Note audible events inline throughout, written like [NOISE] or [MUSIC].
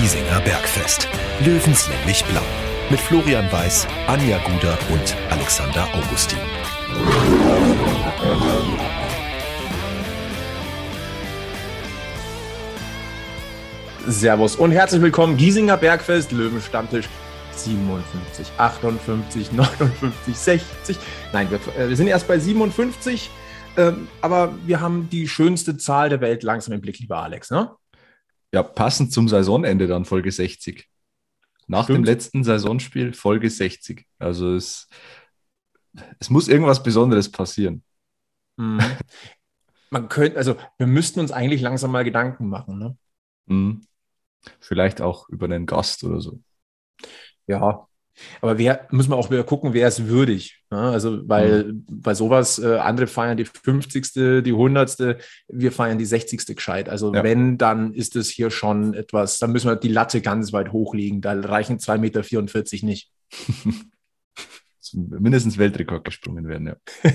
Giesinger Bergfest. Löwenslänglich blau. Mit Florian Weiß, Anja Guder und Alexander Augustin. Servus und herzlich willkommen. Giesinger Bergfest, Löwenstammtisch 57, 58, 59, 60. Nein, wir, äh, wir sind erst bei 57. Ähm, aber wir haben die schönste Zahl der Welt langsam im Blick, lieber Alex, ne? Ja, passend zum Saisonende dann Folge 60. Nach Stimmt. dem letzten Saisonspiel Folge 60. Also es, es muss irgendwas Besonderes passieren. Mhm. Man könnte, also wir müssten uns eigentlich langsam mal Gedanken machen, ne? Mhm. Vielleicht auch über einen Gast oder so. Ja, aber wer, müssen wir auch wieder gucken, wer ist würdig. Ne? Also, weil mhm. bei sowas, äh, andere feiern die 50., die 100., wir feiern die 60. gescheit. Also, ja. wenn, dann ist es hier schon etwas, dann müssen wir die Latte ganz weit hochlegen. Da reichen 2,44 Meter nicht. [LAUGHS] Mindestens Weltrekord gesprungen werden, ja. [LAUGHS]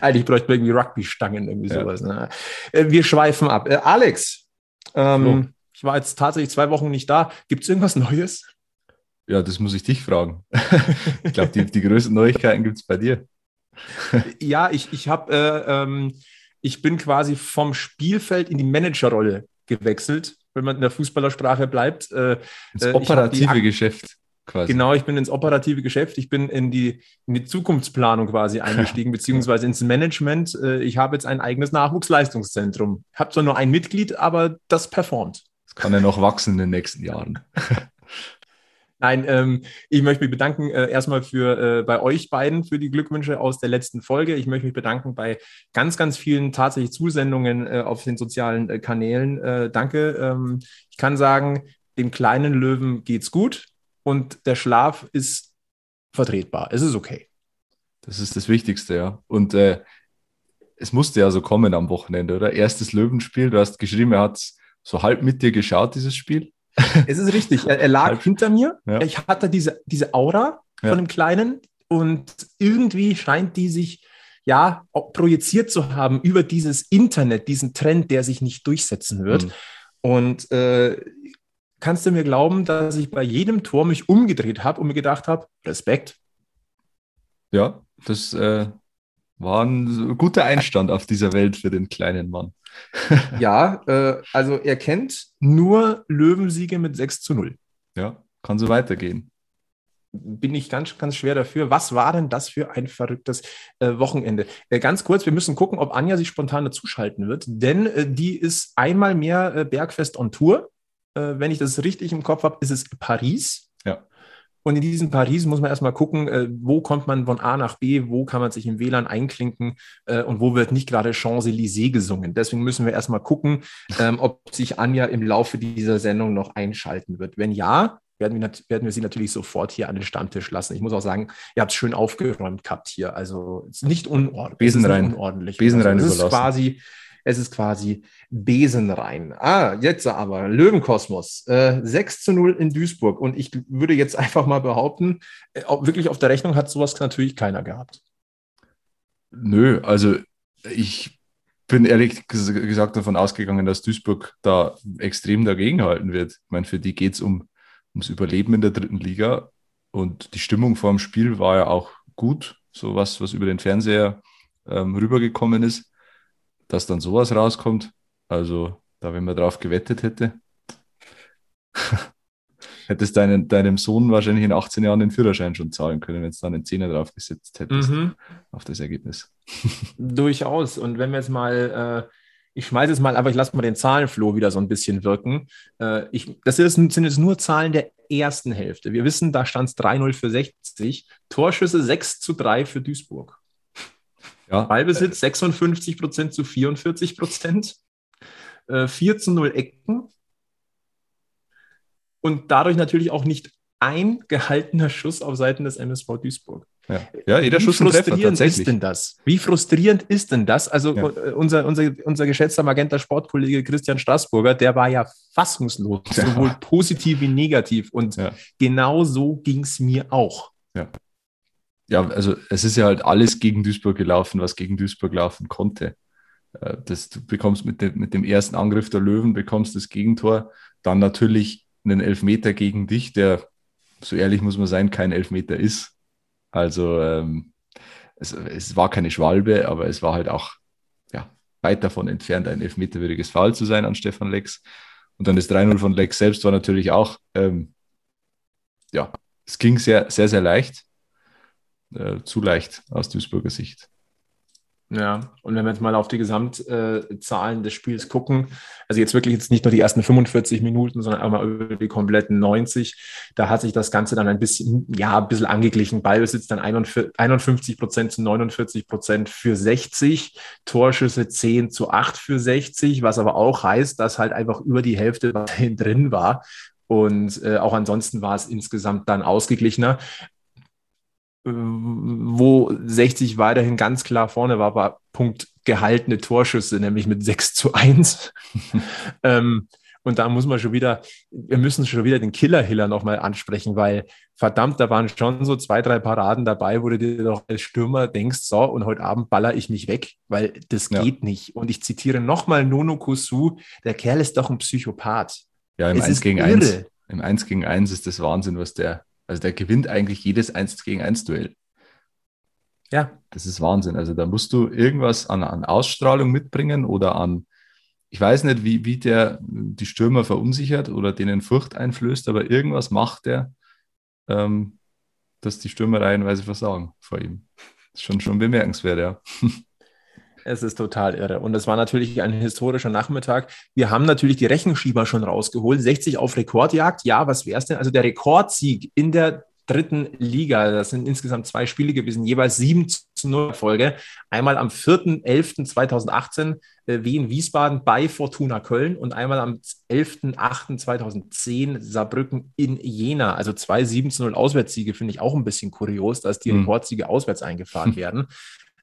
Eigentlich bräuchte man irgendwie Rugby-Stangen, irgendwie ja. sowas. Ne? Äh, wir schweifen ab. Äh, Alex, ähm, ich war jetzt tatsächlich zwei Wochen nicht da. Gibt es irgendwas Neues? Ja, das muss ich dich fragen. [LAUGHS] ich glaube, die, die größten Neuigkeiten gibt es bei dir. ja, ich, ich habe, äh, ähm, ich bin quasi vom Spielfeld in die Managerrolle gewechselt, wenn man in der Fußballersprache bleibt. Äh, ins äh, operative Geschäft quasi. Genau, ich bin ins operative Geschäft, ich bin in die, in die Zukunftsplanung quasi [LAUGHS] eingestiegen, beziehungsweise ins Management. Äh, ich habe jetzt ein eigenes Nachwuchsleistungszentrum. Ich habe zwar nur ein Mitglied, aber das performt. Das kann ja noch wachsen in den nächsten Jahren. [LAUGHS] Nein, ähm, ich möchte mich bedanken äh, erstmal für äh, bei euch beiden für die Glückwünsche aus der letzten Folge. Ich möchte mich bedanken bei ganz, ganz vielen tatsächlich Zusendungen äh, auf den sozialen äh, Kanälen. Äh, danke. Ähm, ich kann sagen, dem kleinen Löwen geht's gut und der Schlaf ist vertretbar. Es ist okay. Das ist das Wichtigste, ja. Und äh, es musste ja so kommen am Wochenende, oder? Erstes Löwenspiel. Du hast geschrieben, er hat so halb mit dir geschaut, dieses Spiel. [LAUGHS] Es ist richtig. Er, er lag hinter mir. Ja. Ich hatte diese, diese Aura von dem Kleinen und irgendwie scheint die sich ja projiziert zu haben über dieses Internet, diesen Trend, der sich nicht durchsetzen wird. Mhm. Und äh, kannst du mir glauben, dass ich bei jedem Tor mich umgedreht habe und mir gedacht habe, Respekt. Ja, das äh, war ein guter Einstand auf dieser Welt für den kleinen Mann. [LAUGHS] ja, äh, also er kennt nur Löwensiege mit 6 zu 0. Ja, kann so weitergehen. Bin ich ganz, ganz schwer dafür. Was war denn das für ein verrücktes äh, Wochenende? Äh, ganz kurz, wir müssen gucken, ob Anja sich spontan dazuschalten wird, denn äh, die ist einmal mehr äh, Bergfest on Tour. Äh, wenn ich das richtig im Kopf habe, ist es Paris. Ja. Und in diesem Paris muss man erstmal gucken, äh, wo kommt man von A nach B, wo kann man sich im WLAN einklinken äh, und wo wird nicht gerade Champs-Élysées gesungen. Deswegen müssen wir erstmal gucken, ähm, ob sich Anja im Laufe dieser Sendung noch einschalten wird. Wenn ja, werden wir, werden wir sie natürlich sofort hier an den Stammtisch lassen. Ich muss auch sagen, ihr habt es schön aufgeräumt gehabt hier. Also es ist nicht unordentlich. Besen rein. Unordentlich. Besen rein also, es ist quasi es ist quasi Besenrein. Ah, jetzt aber Löwenkosmos. Äh, 6 zu 0 in Duisburg. Und ich würde jetzt einfach mal behaupten, äh, wirklich auf der Rechnung hat sowas natürlich keiner gehabt. Nö, also ich bin ehrlich gesagt davon ausgegangen, dass Duisburg da extrem dagegenhalten wird. Ich meine, für die geht es um, ums Überleben in der dritten Liga. Und die Stimmung vor dem Spiel war ja auch gut, so was, was über den Fernseher ähm, rübergekommen ist dass dann sowas rauskommt. Also, da, wenn man drauf gewettet hätte, [LAUGHS] hättest deinen, deinem Sohn wahrscheinlich in 18 Jahren den Führerschein schon zahlen können, wenn es dann einen Zehner drauf gesetzt hättest mhm. auf das Ergebnis. [LAUGHS] Durchaus. Und wenn wir jetzt mal, äh, ich schmeiße es mal, aber ich lasse mal den Zahlenfloh wieder so ein bisschen wirken. Äh, ich, das ist, sind jetzt nur Zahlen der ersten Hälfte. Wir wissen, da stand es 3-0 für 60, Torschüsse 6 zu 3 für Duisburg. Ja. Ballbesitz 56 Prozent zu 44 Prozent. Äh, 4 zu 0 Ecken. Und dadurch natürlich auch nicht ein gehaltener Schuss auf Seiten des MSV Duisburg. Ja, ja jeder Wie Schuss frustrierend Treffer, ist denn das? Wie frustrierend ist denn das? Also ja. Äh, unser, unser, unser geschätzter Magenta Sportkollege Christian Straßburger, der war ja fassungslos, ja. sowohl positiv wie negativ. Und genau so ging es mir auch. Ja ja, also es ist ja halt alles gegen Duisburg gelaufen, was gegen Duisburg laufen konnte. Äh, das, du bekommst mit dem, mit dem ersten Angriff der Löwen, bekommst das Gegentor, dann natürlich einen Elfmeter gegen dich, der, so ehrlich muss man sein, kein Elfmeter ist. Also ähm, es, es war keine Schwalbe, aber es war halt auch ja, weit davon entfernt, ein elfmeterwürdiges Foul zu sein an Stefan Lex. Und dann das 3-0 von Lex selbst war natürlich auch, ähm, ja, es ging sehr, sehr, sehr leicht. Äh, zu leicht aus Duisburger Sicht. Ja, und wenn wir jetzt mal auf die Gesamtzahlen des Spiels gucken, also jetzt wirklich jetzt nicht nur die ersten 45 Minuten, sondern einmal über die kompletten 90, da hat sich das Ganze dann ein bisschen, ja, ein bisschen angeglichen. Ballbesitz dann 51 Prozent zu 49 Prozent für 60, Torschüsse 10 zu 8 für 60, was aber auch heißt, dass halt einfach über die Hälfte drin war. Und äh, auch ansonsten war es insgesamt dann ausgeglichener wo 60 weiterhin ganz klar vorne war, war Punkt gehaltene Torschüsse, nämlich mit 6 zu 1. [LAUGHS] ähm, und da muss man schon wieder, wir müssen schon wieder den Killer-Hiller nochmal ansprechen, weil verdammt, da waren schon so zwei, drei Paraden dabei, wo du dir doch als Stürmer denkst, so, und heute Abend baller ich mich weg, weil das ja. geht nicht. Und ich zitiere nochmal Nono Kosu, der Kerl ist doch ein Psychopath. Ja, im es 1 gegen 1. Im 1 gegen 1 ist das Wahnsinn, was der, also der gewinnt eigentlich jedes 1 gegen 1 Duell. Ja. Das ist Wahnsinn. Also da musst du irgendwas an, an Ausstrahlung mitbringen oder an, ich weiß nicht, wie, wie der die Stürmer verunsichert oder denen Furcht einflößt, aber irgendwas macht der, ähm, dass die Stürmer reihenweise versagen vor ihm. Das ist schon, schon bemerkenswert, ja. [LAUGHS] Es ist total irre. Und es war natürlich ein historischer Nachmittag. Wir haben natürlich die Rechenschieber schon rausgeholt. 60 auf Rekordjagd. Ja, was wäre es denn? Also der Rekordsieg in der dritten Liga. Das sind insgesamt zwei Spiele gewesen, jeweils 7 zu 0 Folge. Einmal am 4.11.2018 äh, Wien Wiesbaden bei Fortuna Köln und einmal am 11.08.2010 Saarbrücken in Jena. Also zwei 7 zu 0 Auswärtssiege finde ich auch ein bisschen kurios, dass die mhm. Rekordsiege auswärts eingefahren [LAUGHS] werden.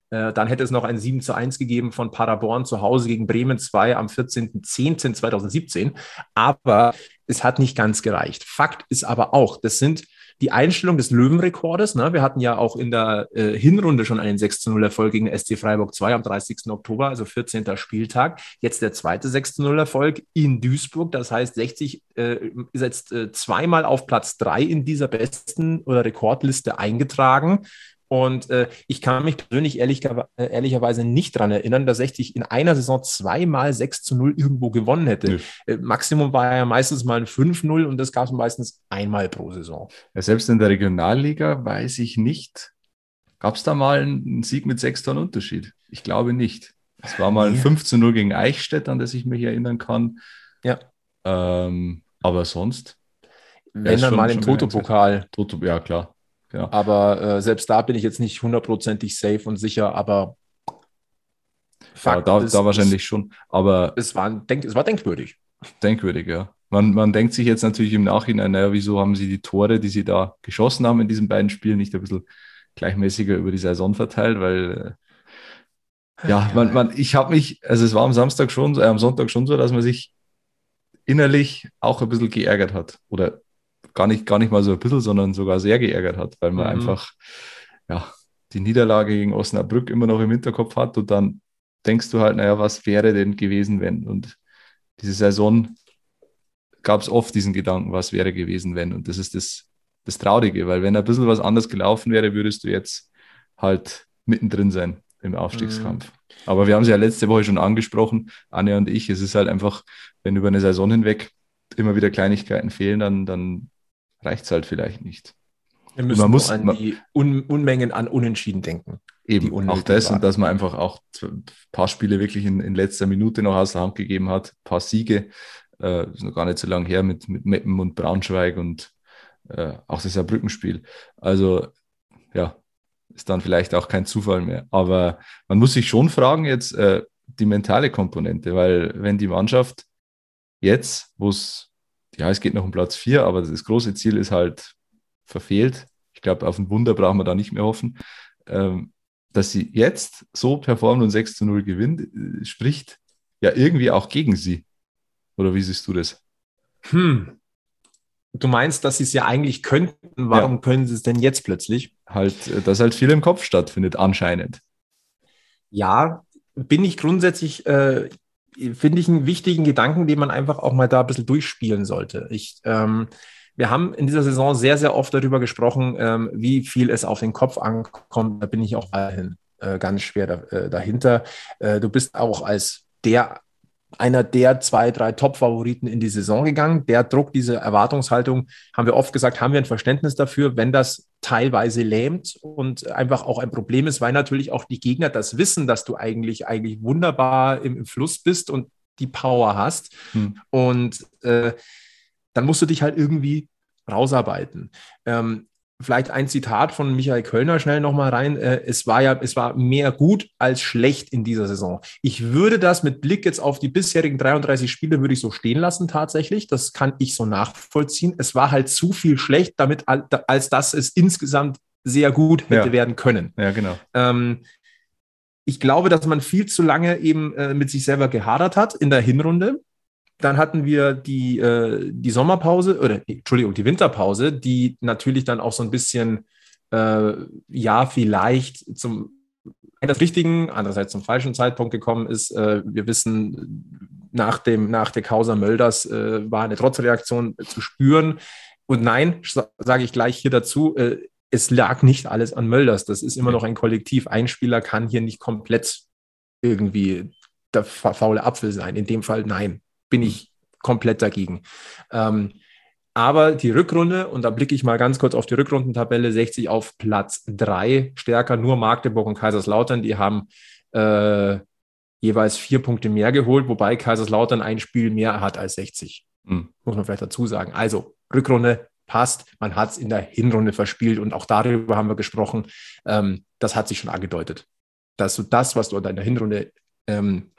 Äh, dann hätte es noch ein 7 zu 1 gegeben von Paderborn zu Hause gegen Bremen 2 am 14.10.2017. Aber es hat nicht ganz gereicht. Fakt ist aber auch, das sind die Einstellung des Löwenrekordes. Ne? Wir hatten ja auch in der äh, Hinrunde schon einen 6 0 Erfolg gegen SC Freiburg 2 am 30. Oktober, also 14. Spieltag. Jetzt der zweite 6 0 Erfolg in Duisburg. Das heißt, 60 äh, ist jetzt äh, zweimal auf Platz 3 in dieser besten oder Rekordliste eingetragen. Und äh, ich kann mich persönlich ehrlich, äh, ehrlicherweise nicht daran erinnern, dass 60 in einer Saison zweimal 6 zu 0 irgendwo gewonnen hätte. Äh, Maximum war ja meistens mal ein 5-0 und das gab es meistens einmal pro Saison. Ja, selbst in der Regionalliga weiß ich nicht, gab es da mal einen Sieg mit sechs Tonnen Unterschied? Ich glaube nicht. Es war mal ein ja. 5 zu 0 gegen Eichstätt, an das ich mich erinnern kann. Ja. Ähm, aber sonst. Wenn dann mal im Toto-Pokal. Toto, ja, klar. Ja. Aber äh, selbst da bin ich jetzt nicht hundertprozentig safe und sicher, aber Fakt ja, da, ist, da wahrscheinlich es, schon. Aber es war, denk, es war denkwürdig. Denkwürdig, ja. Man, man denkt sich jetzt natürlich im Nachhinein, naja, wieso haben sie die Tore, die sie da geschossen haben in diesen beiden Spielen, nicht ein bisschen gleichmäßiger über die Saison verteilt, weil äh, ja, man, man, ich habe mich, also es war am Samstag schon, äh, am Sonntag schon so, dass man sich innerlich auch ein bisschen geärgert hat oder gar nicht, gar nicht mal so ein bisschen, sondern sogar sehr geärgert hat, weil man mhm. einfach ja, die Niederlage gegen Osnabrück immer noch im Hinterkopf hat und dann denkst du halt, naja, was wäre denn gewesen, wenn? Und diese Saison gab es oft diesen Gedanken, was wäre gewesen, wenn? Und das ist das, das Traurige, weil wenn ein bisschen was anders gelaufen wäre, würdest du jetzt halt mittendrin sein im Aufstiegskampf. Mhm. Aber wir haben es ja letzte Woche schon angesprochen, Anne und ich, es ist halt einfach, wenn über eine Saison hinweg immer wieder Kleinigkeiten fehlen, dann, dann reicht es halt vielleicht nicht. Wir müssen man muss, an die Un Unmengen an Unentschieden denken. Eben, auch das waren. und dass man einfach auch ein paar Spiele wirklich in, in, letzter Minute noch aus der Hand gegeben hat, ein paar Siege, äh, ist noch gar nicht so lange her mit, mit Meppen und Braunschweig und äh, auch das Saarbrückenspiel. Also ja, ist dann vielleicht auch kein Zufall mehr. Aber man muss sich schon fragen jetzt äh, die mentale Komponente, weil wenn die Mannschaft jetzt, wo es ja, es geht noch um Platz vier, aber das große Ziel ist halt verfehlt. Ich glaube, auf ein Wunder brauchen wir da nicht mehr hoffen. Ähm, dass sie jetzt so performen und 6 zu 0 gewinnt, äh, spricht ja irgendwie auch gegen sie. Oder wie siehst du das? Hm. Du meinst, dass sie es ja eigentlich könnten. Warum ja. können sie es denn jetzt plötzlich? Halt, äh, dass halt viel im Kopf stattfindet, anscheinend. Ja, bin ich grundsätzlich, äh, finde ich einen wichtigen Gedanken, den man einfach auch mal da ein bisschen durchspielen sollte. Ich, ähm, wir haben in dieser Saison sehr, sehr oft darüber gesprochen, ähm, wie viel es auf den Kopf ankommt. Da bin ich auch weiterhin äh, ganz schwer da, äh, dahinter. Äh, du bist auch als der einer der zwei, drei Top-Favoriten in die Saison gegangen. Der Druck, diese Erwartungshaltung, haben wir oft gesagt, haben wir ein Verständnis dafür, wenn das teilweise lähmt und einfach auch ein Problem ist, weil natürlich auch die Gegner das wissen, dass du eigentlich, eigentlich wunderbar im, im Fluss bist und die Power hast. Hm. Und äh, dann musst du dich halt irgendwie rausarbeiten. Ähm, vielleicht ein Zitat von Michael Kölner schnell nochmal rein. Äh, es war ja, es war mehr gut als schlecht in dieser Saison. Ich würde das mit Blick jetzt auf die bisherigen 33 Spiele würde ich so stehen lassen tatsächlich. Das kann ich so nachvollziehen. Es war halt zu viel schlecht, damit als dass es insgesamt sehr gut hätte ja. werden können. Ja, genau. Ähm, ich glaube, dass man viel zu lange eben äh, mit sich selber gehadert hat in der Hinrunde. Dann hatten wir die, äh, die Sommerpause oder Entschuldigung, die Winterpause, die natürlich dann auch so ein bisschen, äh, ja, vielleicht zum das richtigen, andererseits zum falschen Zeitpunkt gekommen ist. Äh, wir wissen, nach, dem, nach der Causa Mölders äh, war eine Trotzreaktion zu spüren. Und nein, sage ich gleich hier dazu, äh, es lag nicht alles an Mölders. Das ist immer noch ein Kollektiv. Ein Spieler kann hier nicht komplett irgendwie der faule Apfel sein. In dem Fall nein bin ich komplett dagegen. Ähm, aber die Rückrunde, und da blicke ich mal ganz kurz auf die Rückrundentabelle, 60 auf Platz 3, stärker nur Magdeburg und Kaiserslautern, die haben äh, jeweils vier Punkte mehr geholt, wobei Kaiserslautern ein Spiel mehr hat als 60. Mhm. Muss man vielleicht dazu sagen. Also Rückrunde passt, man hat es in der Hinrunde verspielt und auch darüber haben wir gesprochen. Ähm, das hat sich schon angedeutet, dass du das, was du in der Hinrunde ähm,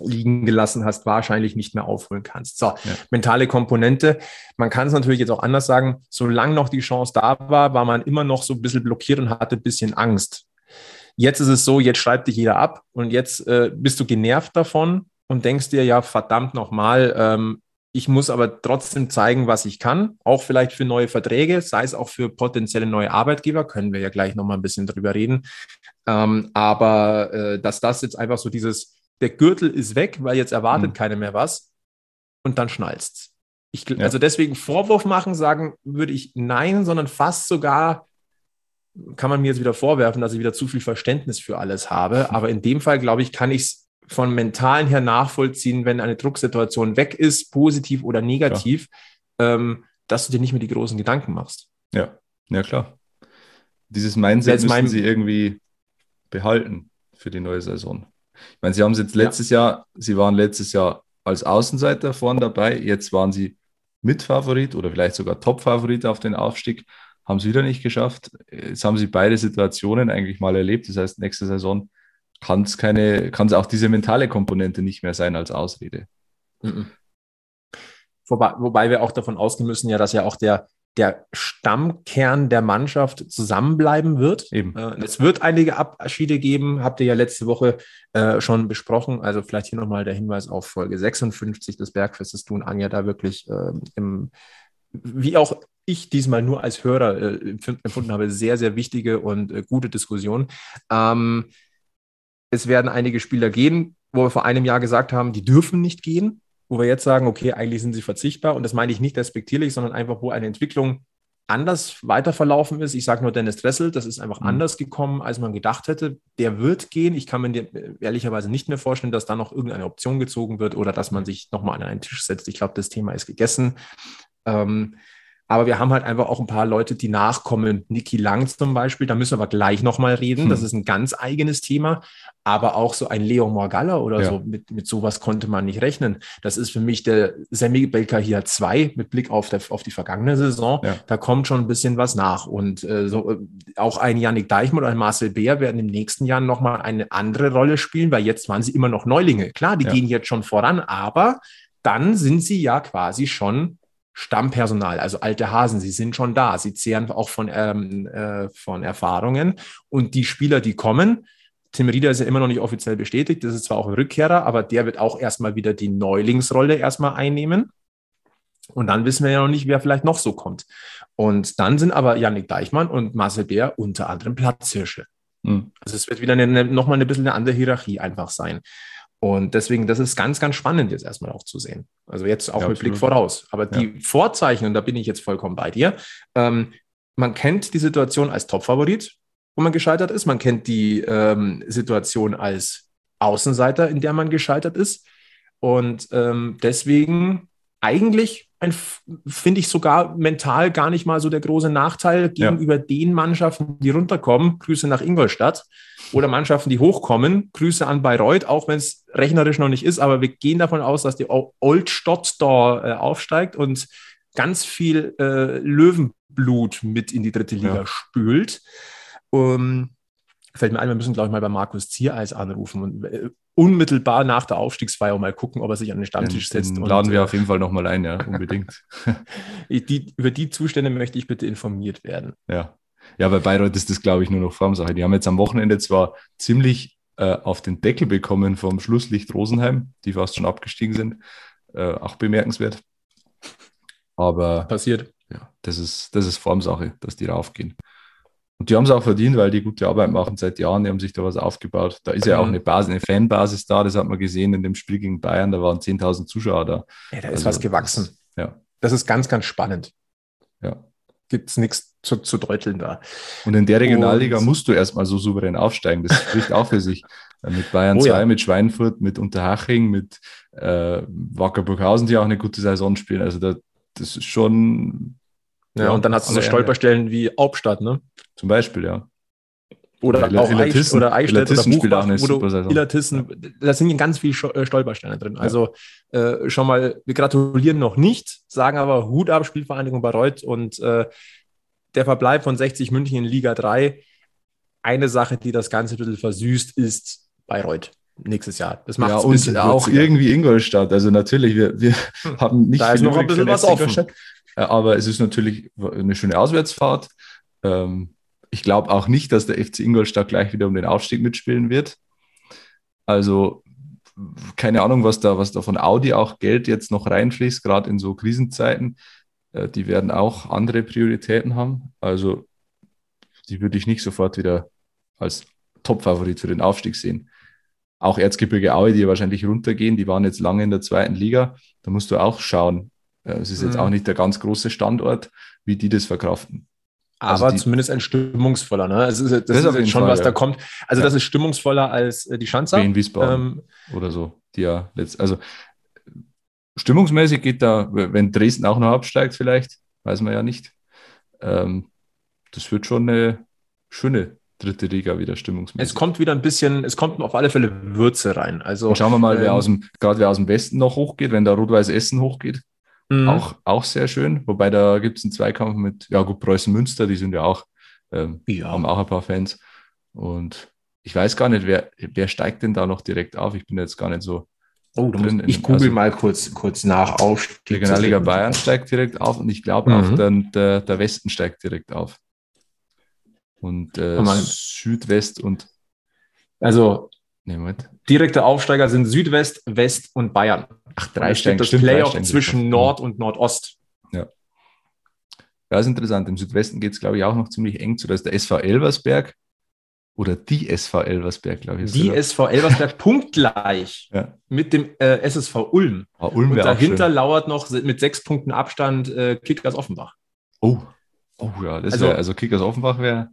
liegen gelassen hast, wahrscheinlich nicht mehr aufholen kannst. So, ja. mentale Komponente. Man kann es natürlich jetzt auch anders sagen. Solange noch die Chance da war, war man immer noch so ein bisschen blockiert und hatte ein bisschen Angst. Jetzt ist es so, jetzt schreibt dich jeder ab und jetzt äh, bist du genervt davon und denkst dir, ja, verdammt nochmal, ähm, ich muss aber trotzdem zeigen, was ich kann, auch vielleicht für neue Verträge, sei es auch für potenzielle neue Arbeitgeber, können wir ja gleich nochmal ein bisschen drüber reden. Ähm, aber äh, dass das jetzt einfach so dieses, der Gürtel ist weg, weil jetzt erwartet mhm. keiner mehr was und dann schnallst ich, ja. Also deswegen Vorwurf machen, sagen würde ich nein, sondern fast sogar kann man mir jetzt wieder vorwerfen, dass ich wieder zu viel Verständnis für alles habe. Aber in dem Fall, glaube ich, kann ich es von mentalen her nachvollziehen, wenn eine Drucksituation weg ist, positiv oder negativ, ähm, dass du dir nicht mehr die großen Gedanken machst. Ja, ja klar. Dieses Mindset müssen mein, sie irgendwie behalten für die neue Saison. Ich meine, sie haben es jetzt letztes ja. Jahr, sie waren letztes Jahr als Außenseiter vorn dabei, jetzt waren sie Mitfavorit oder vielleicht sogar Topfavorit auf den Aufstieg, haben es wieder nicht geschafft. Jetzt haben sie beide Situationen eigentlich mal erlebt. Das heißt, nächste Saison kann es keine, kann es auch diese mentale Komponente nicht mehr sein als Ausrede. Mhm. Wobei, wobei wir auch davon ausgehen müssen, ja, dass ja auch der, der Stammkern der Mannschaft zusammenbleiben wird. Eben. Äh, es wird einige Abschiede geben, habt ihr ja letzte Woche äh, schon besprochen. Also vielleicht hier nochmal der Hinweis auf Folge 56 des Bergfestes tun Anja da wirklich äh, im, wie auch ich diesmal nur als Hörer äh, empfunden habe, sehr, sehr wichtige und äh, gute Diskussion. Ähm, es werden einige Spieler gehen, wo wir vor einem Jahr gesagt haben, die dürfen nicht gehen wo wir jetzt sagen, okay, eigentlich sind sie verzichtbar. Und das meine ich nicht respektierlich, sondern einfach, wo eine Entwicklung anders weiterverlaufen ist. Ich sage nur Dennis Dressel, das ist einfach mhm. anders gekommen, als man gedacht hätte. Der wird gehen. Ich kann mir ehrlicherweise nicht mehr vorstellen, dass da noch irgendeine Option gezogen wird oder dass man sich nochmal an einen Tisch setzt. Ich glaube, das Thema ist gegessen. Ähm, aber wir haben halt einfach auch ein paar Leute, die nachkommen. Niki Lang zum Beispiel, da müssen wir aber gleich nochmal reden. Hm. Das ist ein ganz eigenes Thema. Aber auch so ein Leo Morgalla oder ja. so, mit, mit sowas konnte man nicht rechnen. Das ist für mich der Semi Belka hier 2 mit Blick auf, der, auf die vergangene Saison. Ja. Da kommt schon ein bisschen was nach. Und äh, so, äh, auch ein Yannick Deichmann oder ein Marcel Beer werden im nächsten Jahr nochmal eine andere Rolle spielen, weil jetzt waren sie immer noch Neulinge. Klar, die ja. gehen jetzt schon voran, aber dann sind sie ja quasi schon Stammpersonal, also alte Hasen, sie sind schon da, sie zehren auch von, ähm, äh, von Erfahrungen. Und die Spieler, die kommen, Tim Rieder ist ja immer noch nicht offiziell bestätigt, das ist zwar auch ein Rückkehrer, aber der wird auch erstmal wieder die Neulingsrolle erstmal einnehmen. Und dann wissen wir ja noch nicht, wer vielleicht noch so kommt. Und dann sind aber Yannick Deichmann und Marcel Bär unter anderem Platzhirsche. Mhm. Also es wird wieder eine, nochmal ein bisschen eine andere Hierarchie einfach sein. Und deswegen, das ist ganz, ganz spannend jetzt erstmal auch zu sehen. Also jetzt auch ja, mit Blick voraus. Aber die ja. Vorzeichen, und da bin ich jetzt vollkommen bei dir, ähm, man kennt die Situation als Topfavorit, wo man gescheitert ist. Man kennt die ähm, Situation als Außenseiter, in der man gescheitert ist. Und ähm, deswegen eigentlich finde ich sogar mental gar nicht mal so der große Nachteil gegenüber ja. den Mannschaften, die runterkommen. Grüße nach Ingolstadt. Oder Mannschaften, die hochkommen. Grüße an Bayreuth, auch wenn es rechnerisch noch nicht ist. Aber wir gehen davon aus, dass die Old Stott da äh, aufsteigt und ganz viel äh, Löwenblut mit in die dritte Liga ja. spült. Um, fällt mir ein, wir müssen, glaube ich, mal bei Markus Ziereis anrufen und äh, unmittelbar nach der Aufstiegsfeier mal gucken, ob er sich an den Stammtisch den, setzt. Den laden wir äh, auf jeden Fall nochmal ein, ja, unbedingt. [LAUGHS] die, über die Zustände möchte ich bitte informiert werden. Ja. Ja, bei Bayreuth ist das, glaube ich, nur noch Formsache. Die haben jetzt am Wochenende zwar ziemlich äh, auf den Deckel bekommen vom Schlusslicht Rosenheim, die fast schon abgestiegen sind. Äh, auch bemerkenswert. Aber passiert. Ja, das ist, das ist Formsache, dass die raufgehen. Und die haben es auch verdient, weil die gute Arbeit machen seit Jahren. Die haben sich da was aufgebaut. Da ist ja auch mhm. eine Basis, eine Fanbasis da. Das hat man gesehen in dem Spiel gegen Bayern. Da waren 10.000 Zuschauer da. Ja, da ist also, was gewachsen. Das, ja. Das ist ganz, ganz spannend. Ja. Gibt es nichts zu, zu deuteln da. Und in der Regionalliga Und, musst du erstmal so souverän aufsteigen. Das spricht auch für sich. Äh, mit Bayern [LAUGHS] oh, 2, ja. mit Schweinfurt, mit Unterhaching, mit äh, Wacker Burghausen, die auch eine gute Saison spielen. Also da, das ist schon ja, ja, und dann hast du so Stolperstellen wie Hauptstadt, ne? Zum Beispiel, ja. Oder, oder auch Illertissen, oder Eichstätt oder Buchbach, wo Illertissen, da sind ganz viele äh, Stolpersteine drin. Also äh, schon mal, wir gratulieren noch nicht, sagen aber Hut ab, Spielvereinigung Bayreuth und äh, der Verbleib von 60 München in Liga 3. Eine Sache, die das Ganze ein bisschen versüßt, ist Bayreuth nächstes Jahr. Das macht ja, und auch irgendwie Ingolstadt. Also natürlich, wir, wir hm. [LAUGHS] haben nicht da ist noch ein bisschen was offen. Äh, aber es ist natürlich eine schöne Auswärtsfahrt. Ähm, ich glaube auch nicht, dass der FC Ingolstadt gleich wieder um den Aufstieg mitspielen wird. Also keine Ahnung, was da, was da von Audi auch Geld jetzt noch reinfließt, gerade in so Krisenzeiten. Äh, die werden auch andere Prioritäten haben. Also die würde ich nicht sofort wieder als Top-Favorit für den Aufstieg sehen. Auch Erzgebirge Aue, die wahrscheinlich runtergehen, die waren jetzt lange in der zweiten Liga. Da musst du auch schauen, es ist jetzt mhm. auch nicht der ganz große Standort, wie die das verkraften. Also Aber die, zumindest ein stimmungsvoller. Ne? Also das ist, das das ist jetzt schon, Fall, was ja. da kommt. Also ja. das ist stimmungsvoller als äh, die Schanzer. In Wiesbaden ähm, oder so. Die ja letzt, also stimmungsmäßig geht da, wenn Dresden auch noch absteigt vielleicht, weiß man ja nicht. Ähm, das wird schon eine schöne dritte Liga wieder stimmungsmäßig. Es kommt wieder ein bisschen, es kommt auf alle Fälle Würze rein. Also Und schauen wir mal, ähm, wer aus dem, gerade wer aus dem Westen noch hochgeht, wenn da Rot-Weiß Essen hochgeht. Mhm. Auch, auch sehr schön. Wobei da gibt es einen Zweikampf mit, ja gut, Preußen Münster, die sind ja auch, ähm, ja. haben auch ein paar Fans. Und ich weiß gar nicht, wer, wer steigt denn da noch direkt auf? Ich bin jetzt gar nicht so. Oh, drin ich google also, mal kurz, kurz nach Aufstieg. Die Regionalliga Bayern steigt direkt auf und ich glaube mhm. auch dann der, der Westen steigt direkt auf. Und äh, Südwest und. Also, nee, direkte Aufsteiger sind Südwest, West und Bayern. Ach, drei Stück, das stimmt, Playoff zwischen Nord und Nordost. Ja. Ja, ist interessant. Im Südwesten geht es, glaube ich, auch noch ziemlich eng zu. Da ist der SV Elversberg oder die SV Elversberg, glaube ich. Die oder? SV Elversberg [LAUGHS] punktgleich ja. mit dem äh, SSV Ulm. Ah, Ulm und dahinter lauert noch mit sechs Punkten Abstand äh, Kickers Offenbach. Oh, oh ja, das also, wär, also Kickers Offenbach wäre.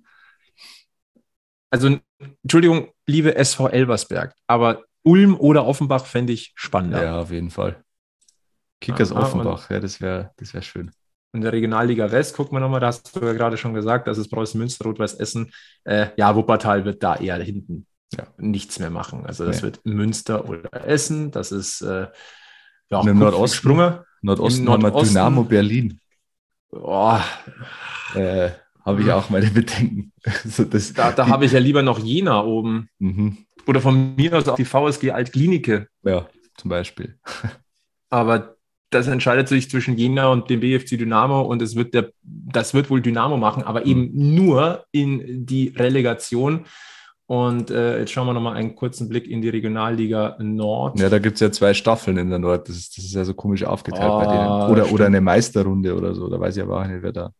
Also, Entschuldigung, liebe SV Elversberg, aber Ulm oder Offenbach fände ich spannender. Ja, auf jeden Fall. Kickers ah, Offenbach, ja, das wäre das wär schön. In der Regionalliga West, gucken wir nochmal, da hast du ja gerade schon gesagt, das ist Preußen Münster, Rot-Weiß Essen. Äh, ja, Wuppertal wird da eher hinten ja. nichts mehr machen. Also das nee. wird Münster oder Essen, das ist äh, ja auch im Nordosten, Sprunge. Nordosten, Nordosten haben wir Dynamo Berlin. Oh. Äh, habe ich auch meine Bedenken. [LAUGHS] Also das, da da habe ich ja lieber noch Jena oben. Mhm. Oder von mir aus auch die VSG Altklinike. Ja, zum Beispiel. [LAUGHS] Aber das entscheidet sich zwischen Jena und dem BFC Dynamo und es wird der, das wird wohl Dynamo machen, aber eben mhm. nur in die Relegation. Und äh, jetzt schauen wir nochmal einen kurzen Blick in die Regionalliga Nord. Ja, da gibt es ja zwei Staffeln in der Nord. Das ist, das ist ja so komisch aufgeteilt oh, bei denen. Ah, oder, oder eine Meisterrunde oder so. Da weiß ich aber auch nicht, wer da,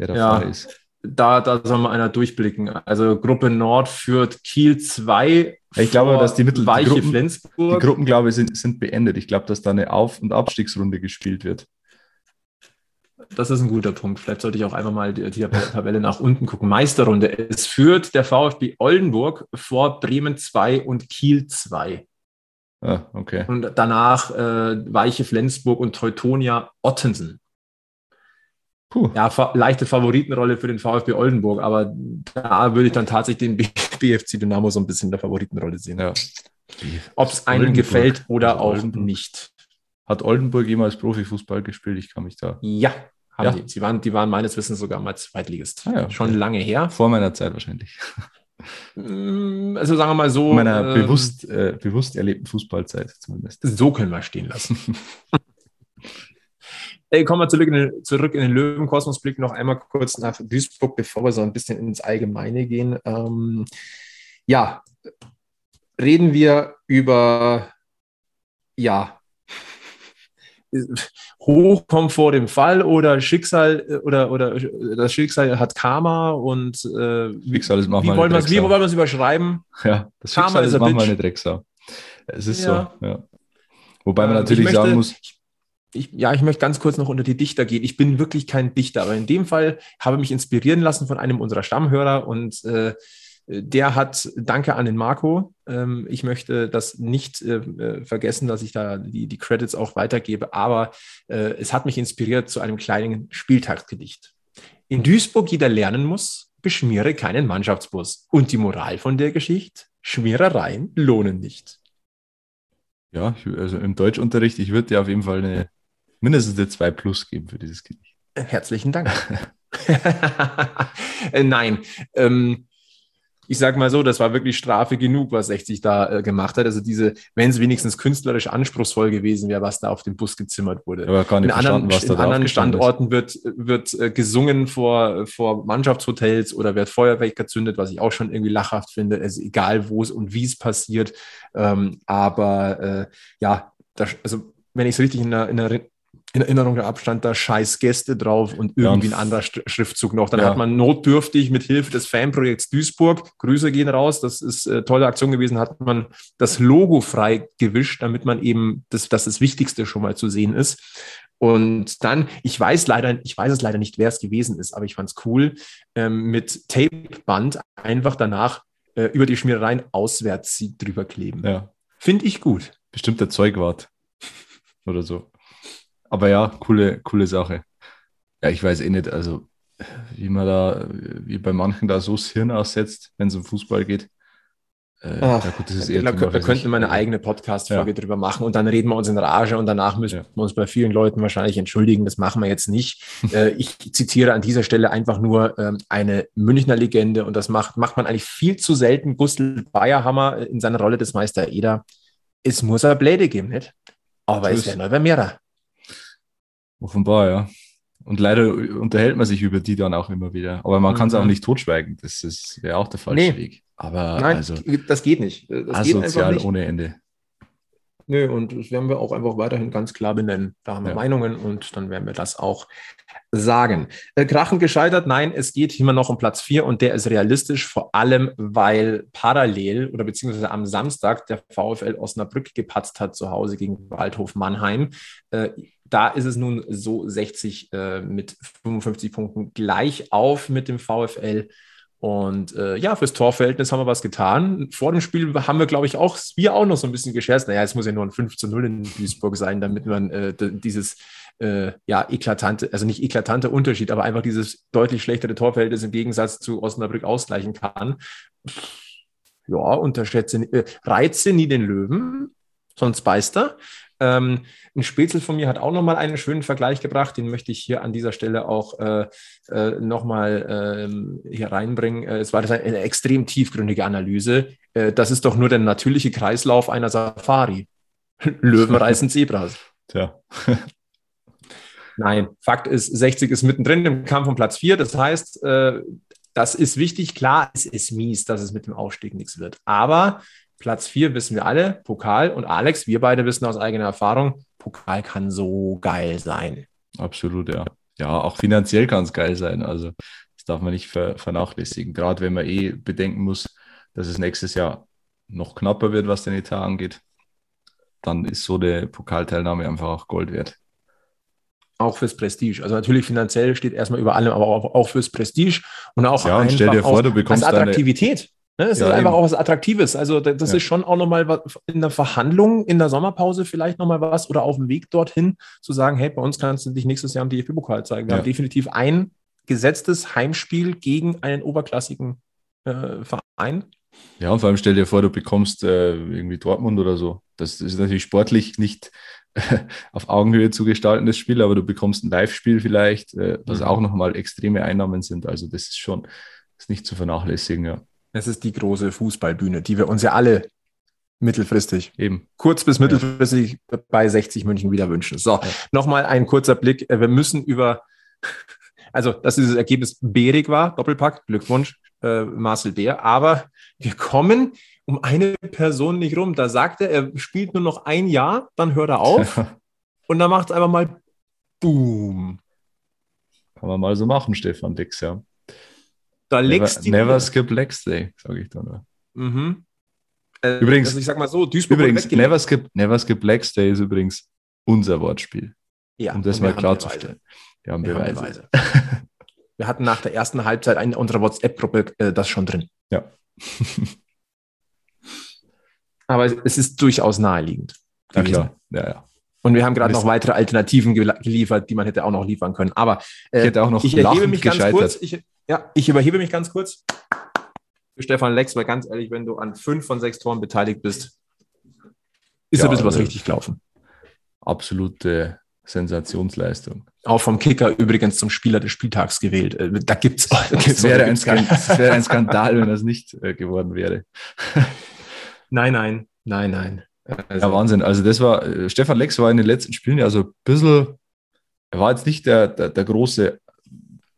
wer da ja. ist. da, da soll mal einer durchblicken. Also Gruppe Nord führt Kiel 2. Ich glaube, dass die Mittel die Gruppen, Flensburg. die Gruppen, glaube ich, sind, sind beendet. Ich glaube, dass da eine Auf- und Abstiegsrunde gespielt wird. Das ist ein guter Punkt. Vielleicht sollte ich auch einfach mal die, die Tabelle nach unten gucken. Meisterrunde. Es führt der VfB Oldenburg vor Bremen 2 und Kiel 2. Ah, okay. Und danach äh, Weiche Flensburg und Teutonia Ottensen. Puh. Ja, leichte Favoritenrolle für den VfB Oldenburg, aber da würde ich dann tatsächlich den BFC [LAUGHS] Dynamo so ein bisschen in der Favoritenrolle sehen. Ja. Ob es einem gefällt oder Also auch Oldenburg. nicht. Hat Oldenburg jemals Profifußball gespielt? Ich kann mich da Ja, haben Ja. die. Sie waren, die waren meines Wissens sogar mal Zweitligist. Ah ja, Schon lange her. vor meiner Zeit wahrscheinlich. Mm, Also sagen wir mal so. meiner ähm, bewusst, äh, bewusst erlebten Fußballzeit zumindest. So können wir stehen lassen. [LAUGHS] Ey, kommen wir zurück in, den, zurück in den Löwenkosmos-Blick noch einmal kurz nach Duisburg, bevor wir so ein bisschen ins Allgemeine gehen. Ähm, ja, reden wir über, ja, [LAUGHS] Hochkommt vor dem Fall oder Schicksal äh, oder, oder das Schicksal hat Karma und äh, wie, Schicksal ist wie manchmal wollen eine wir es wie wollen wir es überschreiben? [LAUGHS] Ja, das Karma Schicksal ist a manchmal eine Drecksau. Es ist Ja. so, ja. Wobei man Ähm, natürlich ich möchte- sagen muss, ich, ja, ich möchte ganz kurz noch unter die Dichter gehen. Ich bin wirklich kein Dichter, aber in dem Fall habe ich mich inspirieren lassen von einem unserer Stammhörer und äh, der hat, danke an den Marco. Ähm, ich möchte das nicht äh, äh, vergessen, dass ich da die, die Credits auch weitergebe, aber äh, es hat mich inspiriert zu einem kleinen Spieltagsgedicht. In Duisburg jeder lernen muss, beschmiere keinen Mannschaftsbus. Und die Moral von der Geschichte? Schmierereien lohnen nicht. ja, ich, also im Deutschunterricht, ich würde dir auf jeden Fall eine mindestens eine 2 Plus geben für dieses Gedicht. Herzlichen Dank. [LAUGHS] Äh, Nein, ähm, ich sage mal so, das war wirklich Strafe genug, was 60 da äh, gemacht hat. Also diese, wenn es wenigstens künstlerisch anspruchsvoll gewesen wäre, was da auf den Bus gezimmert wurde. Aber gar nicht in anderen, was da in anderen gestanden ist. Standorten wird, wird äh, gesungen vor, vor Mannschaftshotels oder wird Feuerwerk gezündet, was ich auch schon irgendwie lachhaft finde. Es ist egal, wo es und wie es passiert. Ähm, aber äh, ja, das, also wenn ich es richtig in, der, in, der, in Erinnerung habe, stand da scheiß Gäste drauf und Ja, irgendwie und- ein anderer Schriftzug noch. Dann Ja. hat man notdürftig mit Hilfe des Fanprojekts Duisburg, Grüße gehen raus, das ist äh, tolle Aktion gewesen, hat man das Logo frei gewischt, damit man eben das, das das Wichtigste schon mal zu sehen ist. Und dann, ich weiß leider, ich weiß es leider nicht, wer es gewesen ist, aber ich fand es cool, ähm, mit Tapeband einfach danach äh, über die Schmierereien Auswärtssieg drüber kleben. Ja, Finde ich gut. bestimmt der Zeugwart [LAUGHS] oder so. Aber ja, coole, coole Sache. Ja, ich weiß eh nicht, also wie man da, wie bei manchen da so das Hirn aussetzt, wenn es um Fußball geht. Äh, Ach, ja gut, das ist eher da, da könnten wir eine eigene Podcast-Folge Ja. drüber machen und dann reden wir uns in Rage und danach müssen Ja. wir uns bei vielen Leuten wahrscheinlich entschuldigen. Das machen wir jetzt nicht. [LAUGHS] äh, ich zitiere an dieser Stelle einfach nur ähm, eine Münchner Legende und das macht, macht man eigentlich viel zu selten. Gustl Bayerhammer in seiner Rolle des Meister Eder. Es muss eine Bläde geben, nicht? Aber So es ist- werden aber mehrer. Offenbar, ja. Und leider unterhält man sich über die dann auch immer wieder. Aber man kann es Mhm. auch nicht totschweigen. Das ist- wäre auch der falsche Nee. Weg. Aber Nein, also das geht nicht. Das geht asozial nicht. ohne Ende. Nö, und das werden wir auch einfach weiterhin ganz klar benennen. Da haben wir Ja. Meinungen und dann werden wir das auch sagen. Äh, Krachen gescheitert? Nein, es geht immer noch um Platz 4 und der ist realistisch, vor allem weil parallel oder beziehungsweise am Samstag der VfL Osnabrück gepatzt hat zu Hause gegen Waldhof Mannheim. Äh, da ist es nun so 60 äh, mit 55 Punkten gleich auf mit dem VfL. Und äh, ja, fürs Torverhältnis haben wir was getan. Vor dem Spiel haben wir, glaube ich, auch, wir auch noch so ein bisschen gescherzt. Naja, es muss ja nur ein 5 zu 0 in Duisburg sein, damit man äh, dieses äh, ja, eklatante, also nicht eklatante Unterschied, aber einfach dieses deutlich schlechtere Torverhältnis im Gegensatz zu Osnabrück ausgleichen kann. Ja, unterschätze, äh, reize nie den Löwen, sonst beißt er. Ähm, ein Spätzle von mir hat auch nochmal einen schönen Vergleich gebracht, den möchte ich hier an dieser Stelle auch äh, äh, nochmal ähm, hier reinbringen. Äh, es war das eine, eine extrem tiefgründige Analyse. Äh, das ist doch nur der natürliche Kreislauf einer Safari. [LAUGHS] Löwen [LAUGHS] reißen Zebras. Tja, [LAUGHS] Nein, Fakt ist, 60 ist mittendrin im Kampf um Platz 4. Das heißt, äh, das ist wichtig. Klar, es ist mies, dass es mit dem Aufstieg nichts wird. Aber Platz 4 wissen wir alle, Pokal. Und Alex, wir beide wissen aus eigener Erfahrung, Pokal kann so geil sein. absolut, ja. Ja, auch finanziell kann es geil sein. Also das darf man nicht ver vernachlässigen. Gerade wenn man eh bedenken muss, dass es nächstes Jahr noch knapper wird, was den Etat angeht, dann ist so eine Pokalteilnahme einfach auch Gold wert. Auch fürs Prestige. Also natürlich finanziell steht erstmal über allem, aber auch, auch fürs Prestige und auch ja, und stell dir vor, du bekommst als Attraktivität. Ne? Es ja, ist einfach eben. auch was Attraktives. Also das Ja. ist schon auch nochmal in der Verhandlung, in der Sommerpause vielleicht nochmal was oder auf dem Weg dorthin zu sagen, hey, bei uns kannst du dich nächstes Jahr im DFB-Pokal zeigen. Wir Ja. haben definitiv ein gesetztes Heimspiel gegen einen oberklassigen äh, Verein. Ja, und vor allem stell dir vor, du bekommst äh, irgendwie Dortmund oder so. Das ist natürlich sportlich nicht [LAUGHS] auf Augenhöhe zu gestalten, das Spiel, aber du bekommst ein Live-Spiel vielleicht, äh, was Mhm. auch nochmal extreme Einnahmen sind. Also das ist schon ist nicht zu vernachlässigen, ja. Es ist die große Fußballbühne, die wir uns ja alle mittelfristig, Eben. kurz bis mittelfristig bei 60 München wieder wünschen. So, Ja. nochmal ein kurzer Blick. Äh, Wir müssen über, [LAUGHS] also dass dieses Ergebnis Berig war, Doppelpack, Glückwunsch, äh, Marcel Beer, aber wir kommen um eine Person nicht rum. Da sagt er, er spielt nur noch ein Jahr, dann hört er auf [LAUGHS] und dann macht es einfach mal Boom. Kann man mal so machen, Stefan Dix, ja. Da Never, legst du never skip Legs Day, sage ich dann. nur. Mhm. Äh, Übrigens- also ich sag mal so, Duisburg Übrigens, never skip, never skip Legs Day ist übrigens unser Wortspiel, ja, um das mal klarzustellen. Wir haben Wir haben Beweise. Beweise. Wir hatten nach der ersten Halbzeit in unserer WhatsApp-Gruppe äh, das schon drin. Ja. [LAUGHS] Aber es- ist durchaus naheliegend. Ja, klar. Ja, ja. Und wir haben gerade noch weitere Alternativen gel- geliefert, die man hätte auch noch liefern können. Aber Ich äh, hätte auch noch ich erhebe mich ganz gescheitert. kurz. Ich, ja, ich überhebe mich ganz kurz für Stefan Lex, weil ganz ehrlich, wenn du an fünf von sechs Toren beteiligt bist, ist Ja, ein bisschen was also- richtig gelaufen. Absolute Sensationsleistung. Auch vom Kicker übrigens zum Spieler des Spieltags gewählt. Äh, Da gibt's. da [LAUGHS] Es wäre, ein es wäre ein Skandal, wenn das nicht äh, geworden wäre. [LAUGHS] Nein, nein, nein, nein. Also, Ja, Wahnsinn. Also das war, äh, Stefan Lex war in den letzten Spielen ja so ein bisschen, er war jetzt nicht der, der, der große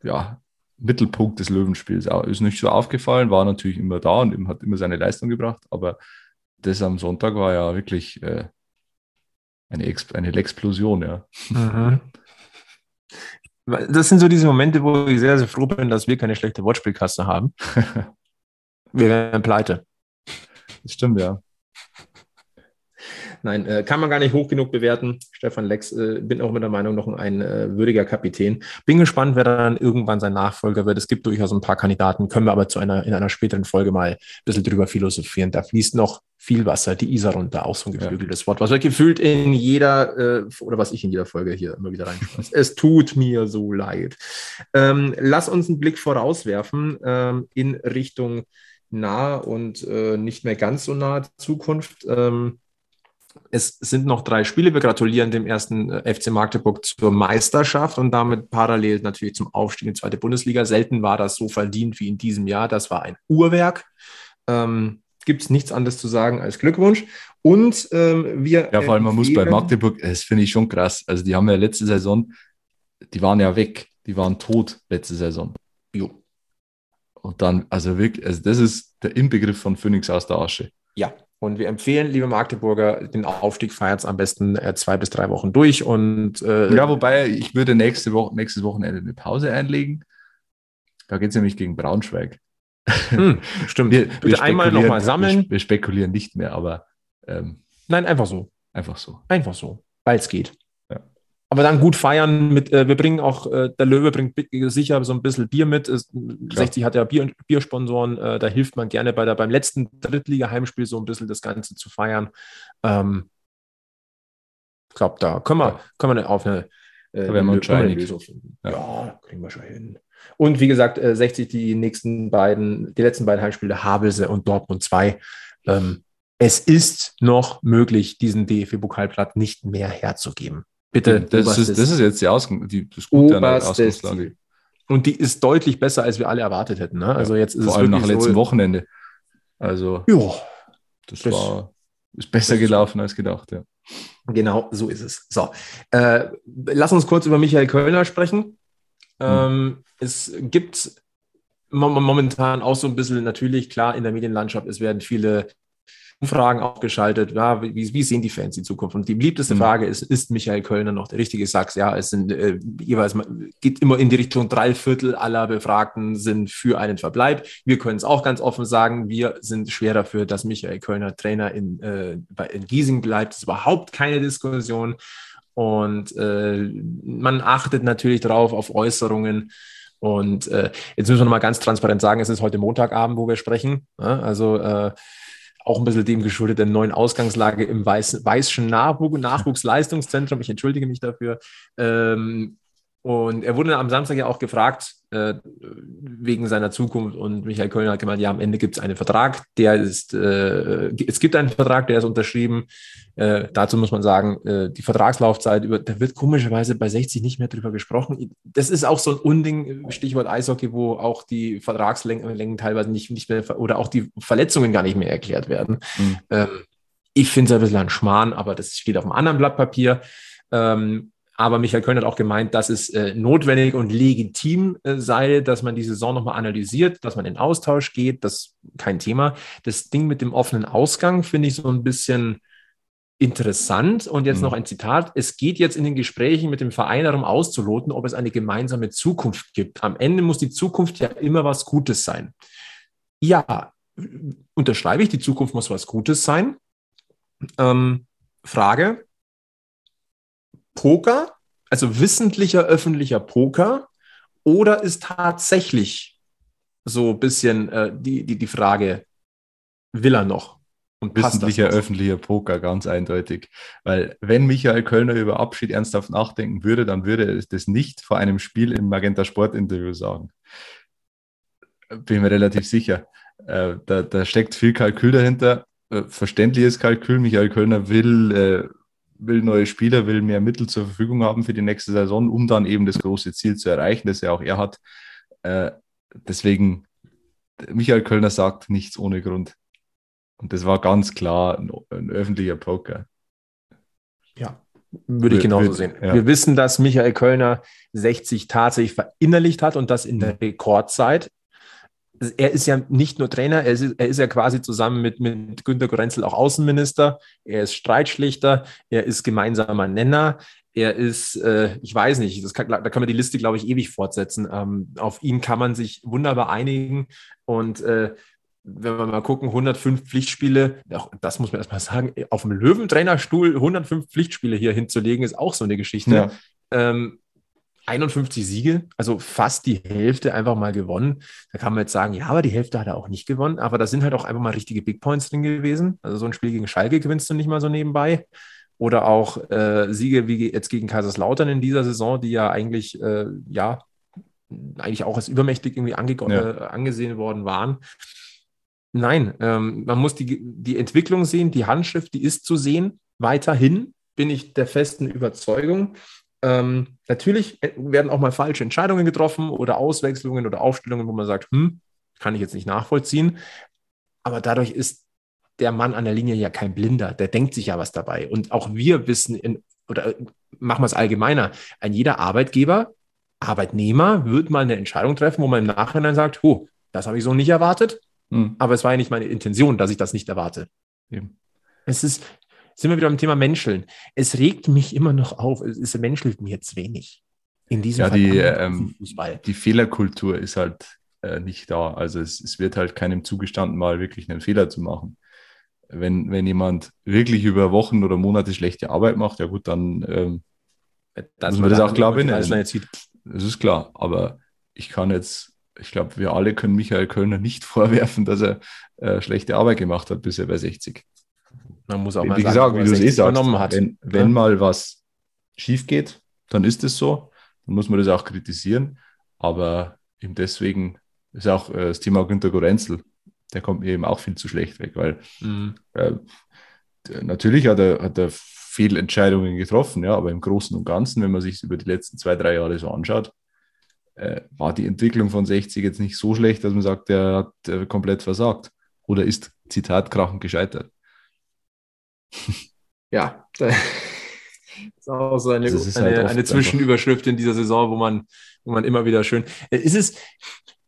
ja, Mittelpunkt des Löwenspiels. Ist nicht so aufgefallen, war natürlich immer da und hat immer seine Leistung gebracht, aber das am Sonntag war ja wirklich äh, eine, Ex eine Explosion, ja. Mhm. [LAUGHS] Das sind so diese Momente, wo ich sehr, sehr froh bin, dass wir keine schlechte Wortspielkasse haben. [LAUGHS] Wir wären pleite. Das stimmt, ja. Nein, äh, kann man gar nicht hoch genug bewerten. Stefan Lex, äh, bin auch mit der Meinung, noch ein äh, würdiger Kapitän. Bin gespannt, wer dann irgendwann sein Nachfolger wird. Es gibt durchaus ein paar Kandidaten, können wir aber zu einer, in einer späteren Folge mal ein bisschen drüber philosophieren. Da fließt noch viel Wasser, die Isar runter, auch so ein geflügeltes Wort, was wir gefühlt in jeder, äh, oder was ich in jeder Folge hier immer wieder reinschmeiße. es tut mir so leid. Ähm, lass uns einen Blick vorauswerfen ähm, in Richtung nahe und äh, nicht mehr ganz so nahe Zukunft. Ähm, es sind noch drei Spiele. Wir gratulieren dem ersten äh, FC Magdeburg zur Meisterschaft und damit parallel natürlich zum Aufstieg in die zweite Bundesliga. Selten war das so verdient wie in diesem Jahr. Das war ein Uhrwerk. Ähm, Gibt es nichts anderes zu sagen als Glückwunsch. Und ähm, wir. Ja, vor allem, man muss bei Magdeburg, das finde ich schon krass. Also, die haben ja letzte Saison, die waren ja weg, die waren tot letzte Saison. Jo. Und dann, also wirklich, also das ist der Inbegriff von Phoenix aus der Asche. Ja, und wir empfehlen, liebe Magdeburger, den Aufstieg feiert am besten äh, zwei bis drei Wochen durch. Und äh, Ja, wobei ich würde nächste Woche, nächstes Wochenende eine Pause einlegen. Da geht es nämlich gegen Braunschweig. hm, [LAUGHS] stimmt. Bitte einmal spekulieren- nochmal sammeln. Wir, wir spekulieren nicht mehr, aber ähm, Nein, einfach so. einfach so. Einfach so, weil es geht. Aber dann gut feiern mit, äh, wir bringen auch, äh, der Löwe bringt sicher so ein bisschen Bier mit. Ist, 60 hat ja Bier, Biersponsoren, äh, da hilft man gerne bei der, beim letzten Drittliga-Heimspiel so ein bisschen das Ganze zu feiern. Ähm, ich glaube, da können wir, können wir auf eine, äh, Da werden wir eine. Lösung finden. Ja. Ja. kriegen wir schon hin. Und wie gesagt, äh, 60 die nächsten beiden, die letzten beiden Heimspiele, Havelse und Dortmund 2. Ähm, es ist noch möglich, diesen DFB-Pokalplatz nicht mehr herzugeben. Bitte. Das ist, oberstes- das ist jetzt die Ausgang, die, das Gute an der Ausgangslage. Und die ist deutlich besser, als wir alle erwartet hätten. Ne? Also jetzt ist Vor es allem nach letztem so, Wochenende. Also, Ja, das, Das- war ist besser ist- gelaufen als gedacht, ja. Genau, so ist es. So, äh, lass uns kurz über Michael Kölner sprechen. Ähm, es gibt mo- momentan auch so ein bisschen, natürlich, klar, in der Medienlandschaft, es werden viele Umfragen auch geschaltet. Ja, wie, wie, sehen die Fans die Zukunft? Und die beliebteste mhm. Frage ist, ist Michael Kölner noch der richtige Sachs? Ja, es sind äh, jeweils, geht immer in die Richtung, drei Viertel aller Befragten sind für einen Verbleib. Wir können es auch ganz offen sagen, wir sind schwer dafür, dass Michael Kölner Trainer in, äh, in Giesing bleibt. Das ist überhaupt keine Diskussion. Und äh, man achtet natürlich darauf, auf Äußerungen. Und äh, jetzt müssen wir nochmal ganz transparent sagen, es ist heute Montagabend, wo wir sprechen. Ja, also äh, auch ein bisschen dem geschuldet der neuen Ausgangslage im Weiß, Nachwuchs, Nachwuchsleistungszentrum. Ich entschuldige mich dafür. Ähm, und er wurde am Samstag ja auch gefragt, äh, wegen seiner Zukunft. Und Michael Kölner hat gemeint, ja, am Ende gibt es einen Vertrag, der ist, äh, es gibt einen Vertrag, der ist unterschrieben. Äh, dazu muss man sagen, äh, die Vertragslaufzeit, über, da wird komischerweise bei 60 nicht mehr drüber gesprochen. Das ist auch so ein Unding, Stichwort Eishockey, wo auch die Vertragslängen teilweise nicht, nicht mehr oder auch die Verletzungen gar nicht mehr erklärt werden. Mhm. Ähm, ich finde es ein bisschen ein Schmarrn, aber das steht auf einem anderen Blatt Papier. Ähm, aber Michael Köln hat auch gemeint, dass es äh, notwendig und legitim äh, sei, dass man die Saison nochmal analysiert, dass man in Austausch geht. Das ist kein Thema. Das Ding mit dem offenen Ausgang finde ich so ein bisschen interessant. Und jetzt mhm. noch ein Zitat. Es geht jetzt in den Gesprächen mit dem Verein darum auszuloten, ob es eine gemeinsame Zukunft gibt. Am Ende muss die Zukunft ja immer was Gutes sein. Ja, unterschreibe ich, die Zukunft muss was Gutes sein. Ähm, Frage, Poker, also wissentlicher öffentlicher Poker, oder ist tatsächlich so ein bisschen äh, die, die, die Frage, will er noch? Und wissentlicher öffentlicher Poker, ganz eindeutig. Weil wenn Michael Kölner über Abschied ernsthaft nachdenken würde, dann würde er das nicht vor einem Spiel im Magenta Sport Interview sagen. Bin mir relativ sicher. Äh, da, da, steckt viel Kalkül dahinter. Äh, verständliches Kalkül. Michael Kölner will äh, will neue Spieler, will mehr Mittel zur Verfügung haben für die nächste Saison, um dann eben das große Ziel zu erreichen, das ja auch er hat. Äh, deswegen, Michael Kölner sagt nichts ohne Grund. Und das war ganz klar ein, ein öffentlicher Poker. Ja, würde ich genauso sehen. Ja. Wir wissen, dass Michael Kölner 60 tatsächlich verinnerlicht hat und das in der Rekordzeit er ist ja nicht nur Trainer, er ist, er ist ja quasi zusammen mit, mit Günter Gorenzel auch Außenminister, er ist Streitschlichter, er ist gemeinsamer Nenner, er ist, äh, ich weiß nicht, kann, da kann man die Liste, glaube ich, ewig fortsetzen. Ähm, auf ihn kann man sich wunderbar einigen und äh, wenn wir mal gucken, 105 Pflichtspiele, das muss man erstmal sagen, auf dem Löwentrainerstuhl 105 Pflichtspiele hier hinzulegen, ist auch so eine Geschichte. Ja. Ähm, 51 Siege, also fast die Hälfte einfach mal gewonnen. Da kann man jetzt sagen, ja, aber die Hälfte hat er auch nicht gewonnen. Aber da sind halt auch einfach mal richtige Big Points drin gewesen. Also so ein Spiel gegen Schalke gewinnst du nicht mal so nebenbei. Oder auch äh, Siege wie jetzt gegen Kaiserslautern in dieser Saison, die ja eigentlich, äh, ja, eigentlich auch als übermächtig irgendwie ja. äh, angesehen worden waren. Nein, ähm, man muss die, die Entwicklung sehen, die Handschrift, die ist zu sehen. Weiterhin bin ich der festen Überzeugung, ähm, natürlich werden auch mal falsche Entscheidungen getroffen oder Auswechslungen oder Aufstellungen, wo man sagt, hm, kann ich jetzt nicht nachvollziehen. Aber dadurch ist der Mann an der Linie ja kein Blinder, der denkt sich ja was dabei. Und auch wir wissen, in, oder machen wir es allgemeiner, ein jeder Arbeitgeber, Arbeitnehmer wird mal eine Entscheidung treffen, wo man im Nachhinein sagt, oh, das habe ich so nicht erwartet, hm. aber es war ja nicht meine Intention, dass ich das nicht erwarte. Eben. Es ist, sind wir wieder beim Thema Menscheln. Es regt mich immer noch auf, es, menschelt mir zu wenig. In diesem ja, Fall die, ähm, Fußball. die Fehlerkultur ist halt äh, nicht da. Also es, es wird halt keinem zugestanden, mal wirklich einen Fehler zu machen. Wenn, wenn jemand wirklich über Wochen oder Monate schlechte Arbeit macht, ja gut, dann ähm, das muss man das auch klar benennen. Das ist klar, aber ich kann jetzt, ich glaube, wir alle können Michael Kölner nicht [LAUGHS] vorwerfen, dass er äh, schlechte Arbeit gemacht hat, bis er bei 60. Man muss auch mal wie sagen, gesagt, wie du es eh sagst, hat. wenn, wenn ja. mal was schief geht, dann ist es so. Dann muss man das auch kritisieren. Aber eben deswegen ist auch äh, das Thema Günter Gorenzel, der kommt mir eben auch viel zu schlecht weg, weil mhm. äh, natürlich hat er, hat er Fehlentscheidungen getroffen, ja, aber im Großen und Ganzen, wenn man sich über die letzten zwei, drei Jahre so anschaut, äh, war die Entwicklung von 60 jetzt nicht so schlecht, dass man sagt, er hat äh, komplett versagt oder ist, Zitat, krachend gescheitert ja, das ist auch so eine, eine, halt eine Zwischenüberschrift in dieser Saison, wo man, wo man immer wieder schön. Ist es,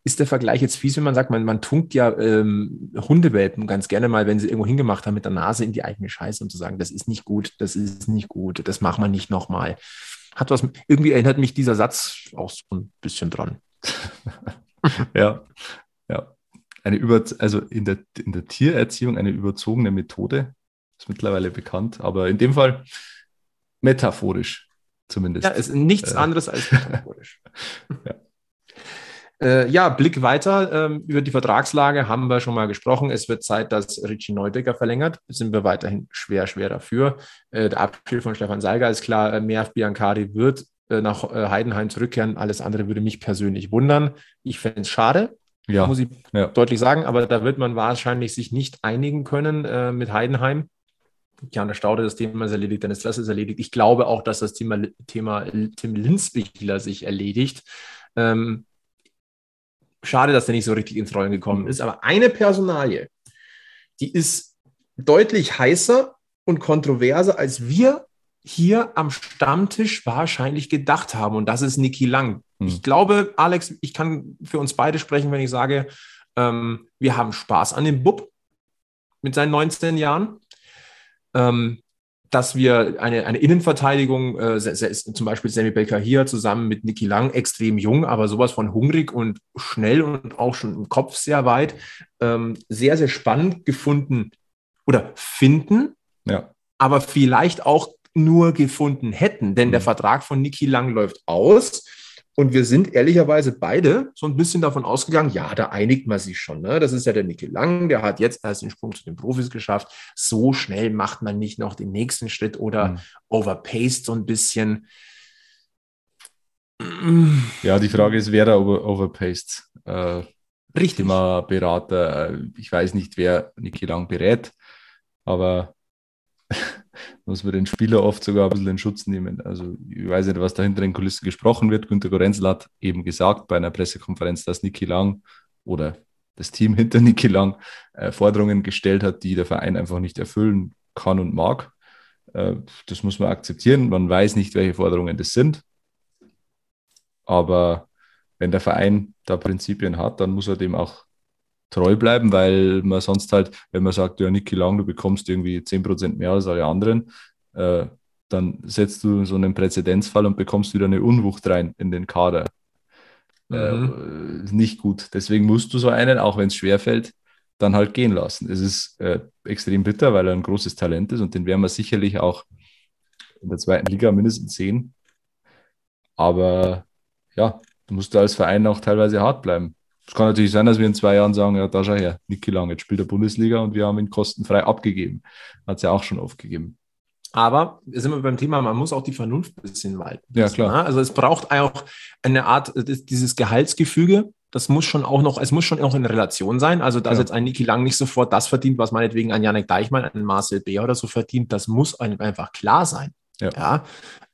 ist der Vergleich jetzt fies, wenn man sagt, man, man tunkt ja ähm, Hundewelpen ganz gerne mal, wenn sie irgendwo hingemacht haben, mit der Nase in die eigene Scheiße und zu sagen, das ist nicht gut, das ist nicht gut, das macht man nicht nochmal. Hat was, irgendwie erinnert mich dieser Satz auch so ein bisschen dran. [LAUGHS] ja, ja. Eine über, also in der, in der Tiererziehung eine überzogene Methode, ist mittlerweile bekannt, aber in dem Fall metaphorisch zumindest. Ja, ist nichts äh. anderes als [LAUGHS] metaphorisch. ja. Äh, ja, Blick weiter. Ähm, über die Vertragslage haben wir schon mal gesprochen. Es wird Zeit, dass Richie Neudecker verlängert. Sind wir weiterhin schwer, schwer dafür. Äh, der Abschied von Stefan Seiger ist klar. Äh, Merv Biancari wird äh, nach äh, Heidenheim zurückkehren. Alles andere würde mich persönlich wundern. Ich fände es schade. Ja, muss ich ja. deutlich sagen, aber da wird man wahrscheinlich sich nicht einigen können äh, mit Heidenheim. Jan Staude, das Thema ist erledigt, Dennis Dress ist erledigt. Ich glaube auch, dass das Thema, Thema Tim Linsbichler sich erledigt. Ähm, Schade, dass der nicht so richtig ins Rollen gekommen mhm. ist. Aber eine Personalie, die ist deutlich heißer und kontroverser, als wir hier am Stammtisch wahrscheinlich gedacht haben. Und das ist Niki Lang. Mhm. Ich glaube, Alex, ich kann für uns beide sprechen, wenn ich sage, ähm, wir haben Spaß an dem Bub mit seinen 19 Jahren. Ähm, dass wir eine, eine Innenverteidigung, äh, zum Beispiel Sammy Baker hier zusammen mit Niki Lang, extrem jung, aber sowas von hungrig und schnell und auch schon im Kopf sehr weit, ähm, sehr, sehr spannend gefunden oder finden, ja. aber vielleicht auch nur gefunden hätten, denn mhm. der Vertrag von Niki Lang läuft aus. Und wir sind ehrlicherweise beide so ein bisschen davon ausgegangen, ja, da einigt man sich schon. Ne? Das ist ja der Niki Lang, der hat jetzt erst den Sprung zu den Profis geschafft. So schnell macht man nicht noch den nächsten Schritt oder mhm. overpaced so ein bisschen. Ja, die Frage ist, wer da over overpaced? Äh, Richtig. Thema Berater. Äh, ich weiß nicht, wer Niki Lang berät, aber muss man den Spieler oft sogar ein bisschen in Schutz nehmen. Also ich weiß nicht, was da hinter den Kulissen gesprochen wird. Günter Gorenzel hat eben gesagt bei einer Pressekonferenz, dass Niki Lang oder das Team [LAUGHS] hinter Niki Lang äh, Forderungen gestellt hat, die der Verein einfach nicht erfüllen kann und mag. Äh, das muss man akzeptieren. Man weiß nicht, welche Forderungen das sind. Aber wenn der Verein da Prinzipien hat, dann muss er dem auch treu bleiben, weil man sonst halt, wenn man sagt, ja, Niki Lang, du bekommst irgendwie 10% mehr als alle anderen, äh, dann setzt du so einen Präzedenzfall und bekommst wieder eine Unwucht rein in den Kader. Äh, mhm. Äh, nicht gut. Deswegen musst du so einen, auch wenn es schwerfällt, dann halt gehen lassen. Es ist äh, extrem bitter, weil er ein großes Talent ist und den werden wir sicherlich auch in der zweiten Liga mindestens sehen. Aber ja, du musst da als Verein auch teilweise hart bleiben. Es kann natürlich sein, dass wir in zwei Jahren sagen, ja, da schau her, Niki Lang, jetzt spielt der Bundesliga und wir haben ihn kostenfrei abgegeben. Hat es ja auch schon aufgegeben. Aber sind wir beim Thema, man muss auch die Vernunft ein bisschen walten. Ja, klar. Also es braucht auch eine Art, dieses Gehaltsgefüge, das muss schon auch noch, es muss schon auch in Relation sein. Also, dass ja. jetzt ein Niki Lang nicht sofort das verdient, was meinetwegen ein Janik Deichmann, ein Marcel B. oder so verdient, das muss einfach klar sein. Ja. ja?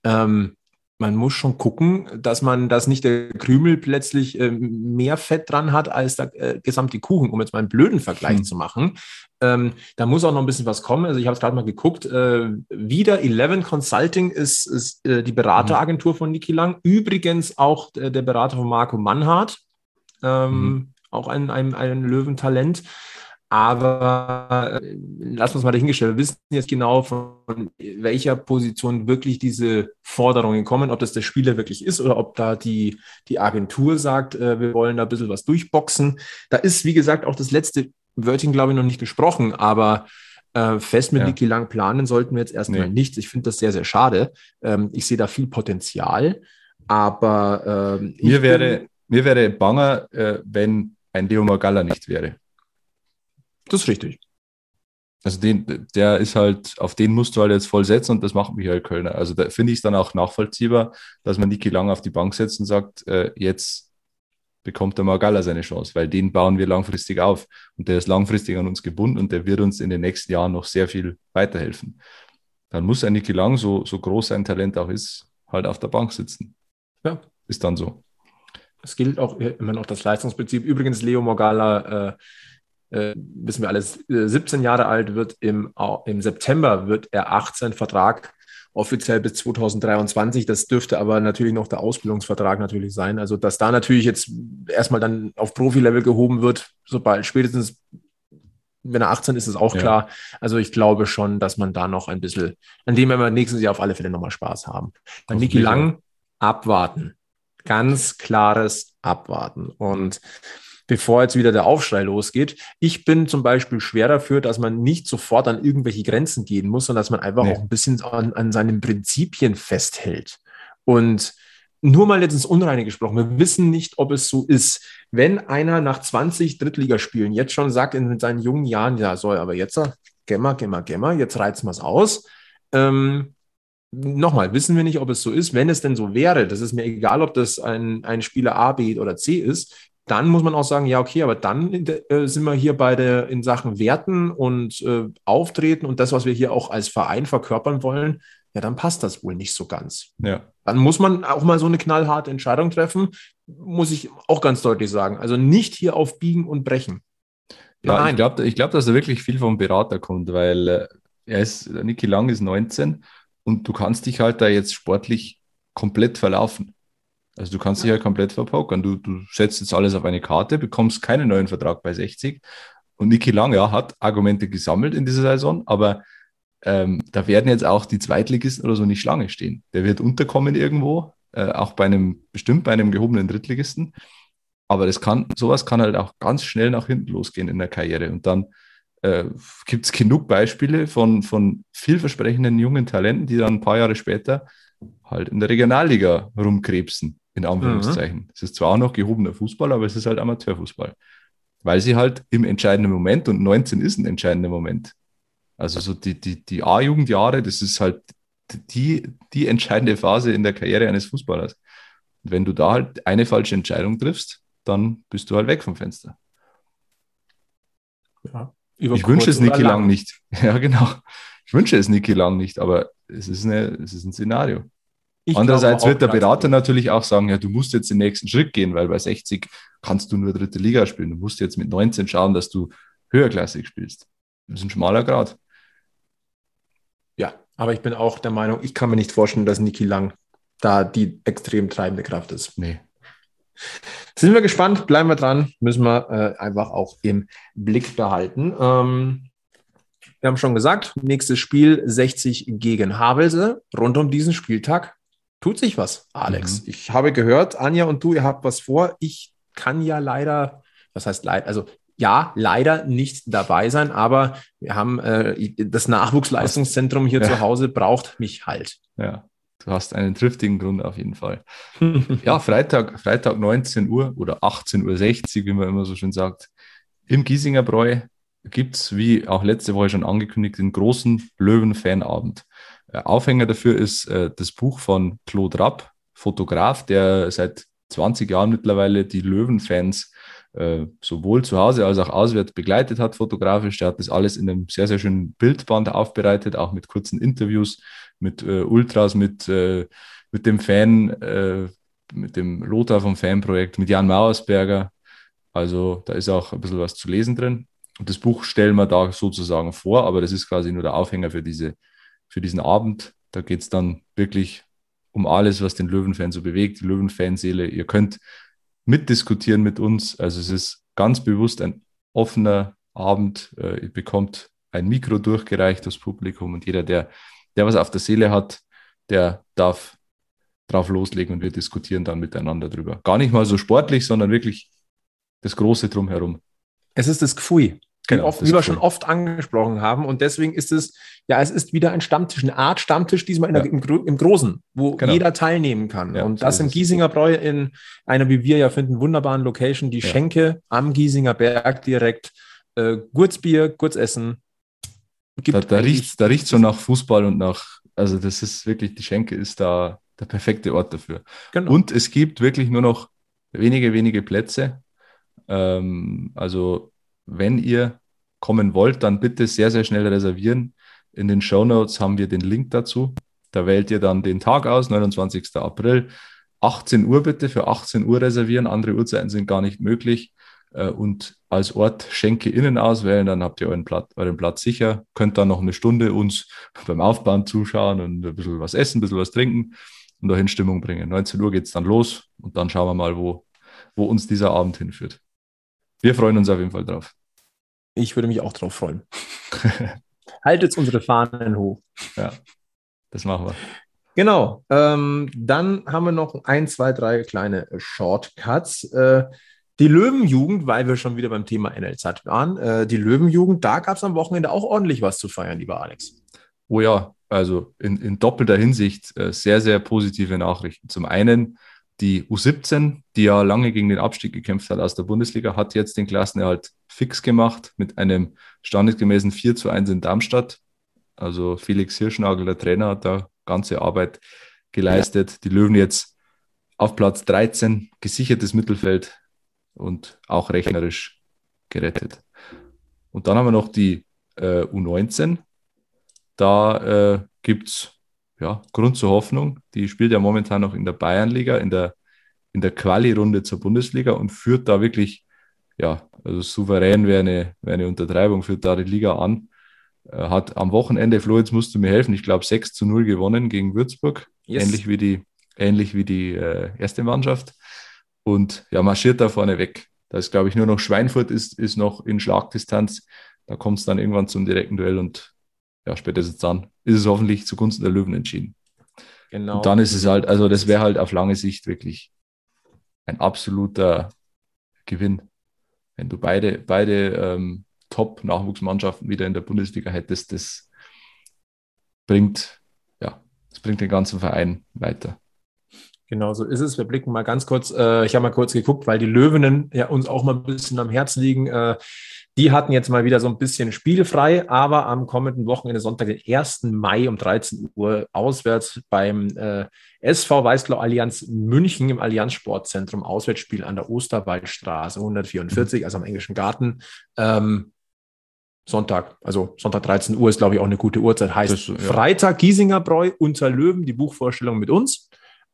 Ähm, man muss schon gucken, dass man, dass nicht der Krümel plötzlich äh, mehr Fett dran hat als der äh, gesamte Kuchen, um jetzt mal einen blöden Vergleich hm. zu machen. Ähm, da muss auch noch ein bisschen was kommen. Also ich habe es gerade mal geguckt. Äh, wieder 11 Consulting ist, ist äh, die Berateragentur von Niki Lang. Übrigens auch der, der Berater von Marco Mannhardt. Ähm, mhm. Auch ein, ein, ein Löwentalent. Aber äh, lass uns mal dahingestellt. Wir wissen jetzt genau, von welcher Position wirklich diese Forderungen kommen, ob das der Spieler wirklich ist oder ob da die, die Agentur sagt, äh, wir wollen da ein bisschen was durchboxen. Da ist, wie gesagt, auch das letzte Wörtchen, glaube ich, noch nicht gesprochen, aber äh, fest mit ja. Niki Lang planen sollten wir jetzt erstmal nee. nichts. Ich finde das sehr, sehr schade. Ähm, ich sehe da viel Potenzial, aber ähm, mir, wäre, mir wäre banger, äh, wenn ein Leo Magalla nicht wäre. Das ist richtig. Also den, der ist halt, auf den musst du halt jetzt voll setzen und das macht Michael Kölner. Also da finde ich es dann auch nachvollziehbar, dass man Niki Lang auf die Bank setzt und sagt, äh, jetzt bekommt der Magalla seine Chance, weil den bauen wir langfristig auf. Und der ist langfristig an uns gebunden und der wird uns in den nächsten Jahren noch sehr viel weiterhelfen. Dann muss ein Niki Lang, so, so groß sein Talent auch ist, halt auf der Bank sitzen. Ja. Ist dann so. Es gilt auch immer noch das Leistungsprinzip. Übrigens, Leo Mogala äh, äh, wissen wir alles, 17 äh, Jahre alt wird im, im September wird er 18 Vertrag offiziell bis 2023. Das dürfte aber natürlich noch der Ausbildungsvertrag natürlich sein. Also, dass da natürlich jetzt erstmal dann auf Profilevel gehoben wird, sobald spätestens wenn er 18 ist, ist auch klar. Also ich glaube schon, dass man da noch ein bisschen, an dem werden wir nächstes Jahr auf alle Fälle nochmal Spaß haben. Bei Niki Lang abwarten. Ganz klares Abwarten. Und bevor jetzt wieder der Aufschrei losgeht. Ich bin zum Beispiel schwer dafür, dass man nicht sofort an irgendwelche Grenzen gehen muss, sondern dass man einfach nee. auch ein bisschen an, an seinen Prinzipien festhält. Und nur mal jetzt ins Unreine gesprochen, wir wissen nicht, ob es so ist. Wenn einer nach 20 Drittligaspielen jetzt schon sagt in seinen jungen Jahren, ja, soll aber jetzt, gemmer, gemmer, gemmer, jetzt reizen wir es aus. Ähm, Nochmal, wissen wir nicht, ob es so ist. Wenn es denn so wäre, das ist mir egal, ob das ein, ein Spieler A, B oder C ist, dann muss man auch sagen, ja, okay, aber dann äh, sind wir hier bei der, in Sachen Werten und äh, Auftreten und das, was wir hier auch als Verein verkörpern wollen, ja, dann passt das wohl nicht so ganz. Ja. Dann muss man auch mal so eine knallharte Entscheidung treffen, muss ich auch ganz deutlich sagen. Also nicht hier auf Biegen und Brechen. Ja, Nein. ich glaube, ich glaub, dass da wirklich viel vom Berater kommt, weil äh, er ist, Niki Lang ist 19 und du kannst dich halt da jetzt sportlich komplett verlaufen. Also du kannst dich ja komplett verpokern. Du, du setzt jetzt alles auf eine Karte, bekommst keinen neuen Vertrag bei 60. Und Niki Lang ja, hat Argumente gesammelt in dieser Saison, aber ähm, da werden jetzt auch die Zweitligisten oder so nicht Schlange stehen. Der wird unterkommen irgendwo, äh, auch bei einem, bestimmt bei einem gehobenen Drittligisten. Aber das kann, sowas kann halt auch ganz schnell nach hinten losgehen in der Karriere. Und dann äh, gibt es genug Beispiele von, von vielversprechenden jungen Talenten, die dann ein paar Jahre später halt in der Regionalliga rumkrebsen in Anführungszeichen. Mhm. Es ist zwar auch noch gehobener Fußball, aber es ist halt Amateurfußball. Weil sie halt im entscheidenden Moment, und 19 ist ein entscheidender Moment. Also so die, die, die A-Jugendjahre, das ist halt die, die entscheidende Phase in der Karriere eines Fußballers. Und wenn du da halt eine falsche Entscheidung triffst, dann bist du halt weg vom Fenster. Ja, ich wünsche es Niki Lang. lang nicht. [LAUGHS] Ja, genau. Ich wünsche es Niki Lang nicht, aber es ist, eine, es ist ein Szenario. Ich Andererseits wird der Berater natürlich auch sagen, ja, du musst jetzt den nächsten Schritt gehen, weil bei 60 kannst du nur dritte Liga spielen. Du musst jetzt mit 19 schauen, dass du höherklassig spielst. Das ist ein schmaler Grad. Ja, aber ich bin auch der Meinung, ich kann mir nicht vorstellen, dass Niki Lang da die extrem treibende Kraft ist. Nee. Sind wir gespannt, bleiben wir dran, müssen wir äh, einfach auch im Blick behalten. Ähm, wir haben schon gesagt, nächstes Spiel 60 gegen Havelse. Rund um diesen Spieltag tut sich was, Alex. Mhm. Ich habe gehört, Anja und du, ihr habt was vor. Ich kann ja leider, was heißt leider, also ja, leider nicht dabei sein, aber wir haben äh, das Nachwuchsleistungszentrum hier ja. zu Hause braucht mich halt. Ja, du hast einen triftigen Grund auf jeden Fall. [LAUGHS] ja, Freitag, Freitag 19 Uhr oder 18.60 Uhr, wie man immer so schön sagt, im Giesinger Bräu gibt es, wie auch letzte Woche schon angekündigt, den großen Löwen-Fanabend. Äh, Aufhänger dafür ist äh, das Buch von Claude Rapp, Fotograf, der seit 20 Jahren mittlerweile die Löwenfans äh, sowohl zu Hause als auch auswärts begleitet hat, fotografisch. Der hat das alles in einem sehr, sehr schönen Bildband aufbereitet, auch mit kurzen Interviews, mit äh, Ultras, mit, äh, mit dem Fan, äh, mit dem Lothar vom Fanprojekt, mit Jan Mauersberger. Also da ist auch ein bisschen was zu lesen drin. Und das Buch stellen wir da sozusagen vor, aber das ist quasi nur der Aufhänger für, diese, für diesen Abend. Da geht es dann wirklich um alles, was den Löwenfan so bewegt, die Löwenfanseele. Ihr könnt mitdiskutieren mit uns. Also es ist ganz bewusst ein offener Abend. Äh, ihr bekommt ein Mikro durchgereicht, das Publikum und jeder, der, der was auf der Seele hat, der darf drauf loslegen und wir diskutieren dann miteinander drüber. Gar nicht mal so sportlich, sondern wirklich das Große drumherum. Es ist das Gefühl. Genau, oft, wie wir schon oft angesprochen haben. Und deswegen ist es, ja, es ist wieder ein Stammtisch, eine Art Stammtisch, diesmal ja. der, im, im, Großen, wo genau. jeder teilnehmen kann. Ja, und das so im Giesinger Bräu in einer, wie wir ja finden, wunderbaren Location, die ja. Schenke am Giesinger Berg direkt. Äh, Gurzbier, Gurzessen. da, da riecht da riecht so nach Fußball und nach, also das ist wirklich, die Schenke ist da der perfekte Ort dafür. Genau. Und es gibt wirklich nur noch wenige, wenige Plätze. Ähm, also wenn ihr kommen wollt, dann bitte sehr, sehr schnell reservieren. In den Show Notes haben wir den Link dazu. Da wählt ihr dann den Tag aus, 29. April. 18 Uhr bitte, für 18 Uhr reservieren. Andere Uhrzeiten sind gar nicht möglich. äh, und als Ort Schenke innen auswählen, dann habt ihr euren Platz, euren Platz sicher, könnt dann noch eine Stunde uns beim Aufbauen zuschauen und ein bisschen was essen, ein bisschen was trinken und dahin Stimmung bringen. 19 Uhr geht es dann los und dann schauen wir mal, wo, wo uns dieser Abend hinführt. Wir freuen uns auf jeden Fall drauf. Ich würde mich auch drauf freuen. [LAUGHS] Haltet unsere Fahnen hoch. Ja, das machen wir. Genau. Ähm, dann haben wir noch ein, zwei, drei kleine Shortcuts. Äh, die Löwenjugend, weil wir schon wieder beim Thema NLZ waren, äh, die Löwenjugend, da gab es am Wochenende auch ordentlich was zu feiern, lieber Alex. Oh ja, also in, in doppelter Hinsicht äh, sehr, sehr positive Nachrichten. Zum einen die U17, die ja lange gegen den Abstieg gekämpft hat aus der Bundesliga, hat jetzt den Klassenerhalt fix gemacht mit einem standesgemäßen 4 zu 1 in Darmstadt. Also Felix Hirschnagel, der Trainer, hat da ganze Arbeit geleistet. Ja. Die Löwen jetzt auf Platz 13, gesichertes Mittelfeld und auch rechnerisch gerettet. Und dann haben wir noch die äh, U19. Da äh, gibt es ja, Grund zur Hoffnung. Die spielt ja momentan noch in der Bayernliga, in der, in der Quali-Runde zur Bundesliga und führt da wirklich, ja, also souverän wäre eine, wäre eine Untertreibung, führt da die Liga an. Hat am Wochenende, Flo, jetzt musst du mir helfen, ich glaube 6 zu 0 gewonnen gegen Würzburg, yes. ähnlich wie die, ähnlich wie die äh, erste Mannschaft. Und ja, marschiert da vorne weg. Da ist, glaube ich, nur noch Schweinfurt ist, ist noch in Schlagdistanz. Da kommt es dann irgendwann zum direkten Duell und ja, spätestens dann ist es hoffentlich zugunsten der Löwen entschieden. Genau. Und dann ist es halt, also das wäre halt auf lange Sicht wirklich ein absoluter Gewinn. Wenn du beide, beide ähm, Top-Nachwuchsmannschaften wieder in der Bundesliga hättest, das bringt, ja, das bringt den ganzen Verein weiter. Genau so ist es. Wir blicken mal ganz kurz, äh, ich habe mal kurz geguckt, weil die Löwenen ja uns auch mal ein bisschen am Herzen liegen. Äh, die hatten jetzt mal wieder so ein bisschen spielfrei, aber am kommenden Wochenende Sonntag, den 1. Mai um 13 Uhr auswärts beim äh, SV Weißglau Allianz München im Allianz Sportzentrum, Auswärtsspiel an der Osterwaldstraße 144, also am Englischen Garten. Ähm, Sonntag, also Sonntag 13 Uhr ist, glaube ich, auch eine gute Uhrzeit. Heißt das, ja. Freitag Giesinger Bräu unter Löwen, die Buchvorstellung mit uns.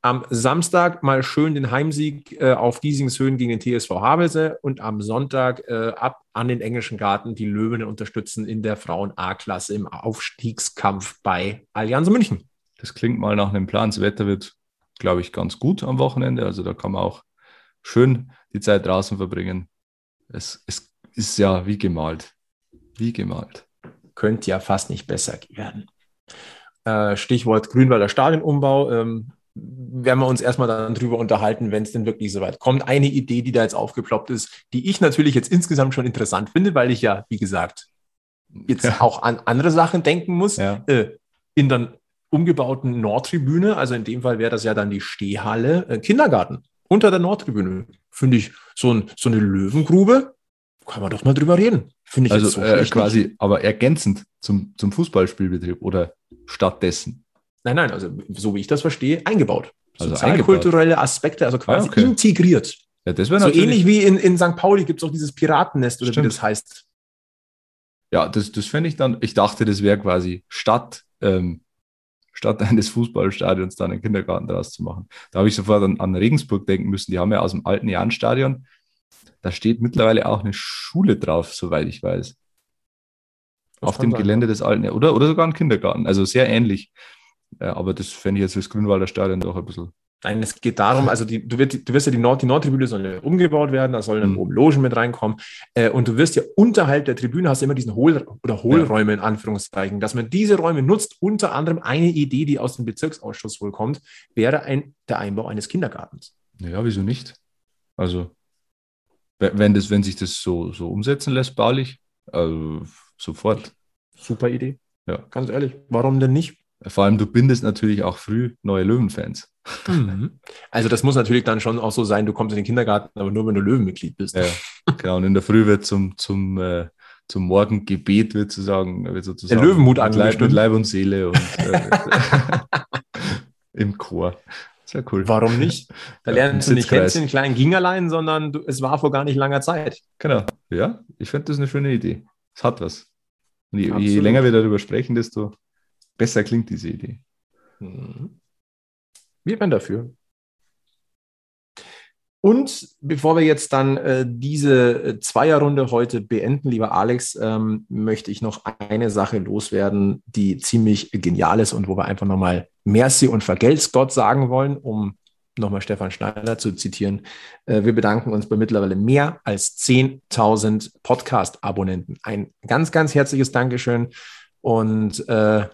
Am Samstag mal schön den Heimsieg äh, auf Giesingshöhen gegen den TSV Havelse und am Sonntag äh, ab an den englischen Garten die Löwen unterstützen in der Frauen-A-Klasse im Aufstiegskampf bei Allianz München. Das klingt mal nach einem Plan. Das Wetter wird, glaube ich, ganz gut am Wochenende. Also da kann man auch schön die Zeit draußen verbringen. Es, es ist ja wie gemalt. Wie gemalt. Könnte ja fast nicht besser werden. Äh, Stichwort Grünwalder Stadionumbau. Ähm, werden wir uns erstmal dann drüber unterhalten, wenn es denn wirklich soweit kommt. Eine Idee, die da jetzt aufgeploppt ist, die ich natürlich jetzt insgesamt schon interessant finde, weil ich ja, wie gesagt, jetzt ja. auch an andere Sachen denken muss. Ja. Äh, in der umgebauten Nordtribüne, also in dem Fall wäre das ja dann die Stehhalle, äh, Kindergarten unter der Nordtribüne. Finde ich so, ein, so eine Löwengrube, kann man doch mal drüber reden. Finde ich also so äh, quasi, aber ergänzend zum, zum Fußballspielbetrieb oder stattdessen. Nein, nein, also so wie ich das verstehe, eingebaut. Also Sozialkulturelle Aspekte, also quasi ah, okay. integriert. Ja, das so ähnlich wie in, in St. Pauli gibt es auch dieses Piratennest oder Stimmt. wie das heißt. Ja, das, das fände ich dann, ich dachte, das wäre quasi statt, ähm, statt eines Fußballstadions dann einen Kindergarten daraus zu machen. Da habe ich sofort an, an Regensburg denken müssen. Die haben ja aus dem alten Jahnstadion, da steht mittlerweile auch eine Schule drauf, soweit ich weiß. Das Auf dem sein, Gelände ja. des alten, oder, oder sogar ein Kindergarten. Also sehr ähnlich. Aber das fände ich jetzt fürs Grünwalder Stadion doch ein bisschen. Nein, es geht darum, also die, du, wirst, du wirst ja die, Nord, die Nordtribüne soll ja umgebaut werden, da sollen dann mhm. oben Logen mit reinkommen. Äh, und du wirst ja unterhalb der Tribüne hast du immer diesen Hohl- oder Hohlräume in Anführungszeichen. Dass man diese Räume nutzt, unter anderem eine Idee, die aus dem Bezirksausschuss wohl kommt, wäre ein, der Einbau eines Kindergartens. Ja, wieso nicht? Also, wenn, das, wenn sich das so, so umsetzen lässt, baulich, also sofort. Super Idee. Ja. Ganz ehrlich, warum denn nicht? Vor allem, du bindest natürlich auch früh neue Löwenfans. Mhm. Also das muss natürlich dann schon auch so sein, du kommst in den Kindergarten, aber nur wenn du Löwenmitglied bist. Ja, genau. Und in der Früh wird zum, zum, äh, zum Morgengebet wird sozusagen, wird sozusagen der Löwenmut Leib, mit Leib und Seele und äh, [LAUGHS] im Chor. Sehr cool. Warum nicht? Da ja, lernst du nicht Hänschen klein ging allein, sondern du, es war vor gar nicht langer Zeit. Genau. Ja, ich finde das eine schöne Idee. Es hat was. Und je, je länger wir darüber sprechen, desto besser klingt diese Idee. Mhm. Wird man dafür. Und bevor wir jetzt dann äh, diese äh, Zweierrunde heute beenden, lieber Alex, ähm, möchte ich noch eine Sache loswerden, die ziemlich genial ist und wo wir einfach nochmal Merci und Vergelt's Gott sagen wollen, um nochmal Stefan Schneider zu zitieren. Äh, wir bedanken uns bei mittlerweile mehr als 10.000 Podcast-Abonnenten. Ein ganz, ganz herzliches Dankeschön und äh,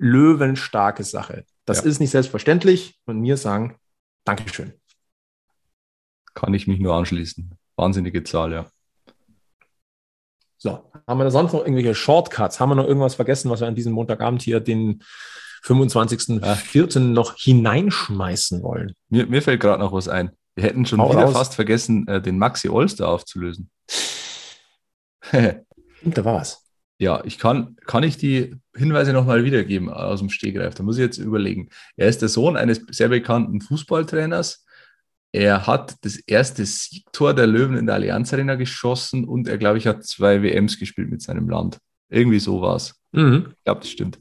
löwenstarke Sache. Das ja. ist nicht selbstverständlich und mir sagen Dankeschön. Kann ich mich nur anschließen. Wahnsinnige Zahl, ja. So, haben wir da sonst noch irgendwelche Shortcuts? Haben wir noch irgendwas vergessen, was wir an diesem Montagabend hier den 25.04. Ja. noch hineinschmeißen wollen? Mir, mir fällt gerade noch was ein. Wir hätten schon Hau wieder raus. fast vergessen, äh, den Maxi Olster aufzulösen. [LAUGHS] da war was. Ja, ich kann, kann ich die Hinweise nochmal wiedergeben aus dem Stegreif. Da muss ich jetzt überlegen. Er ist der Sohn eines sehr bekannten Fußballtrainers. Er hat das erste Siegtor der Löwen in der Allianz Arena geschossen und er, glaube ich, hat zwei WMs gespielt mit seinem Land. Irgendwie so war es. Mhm. Ich glaube, das stimmt.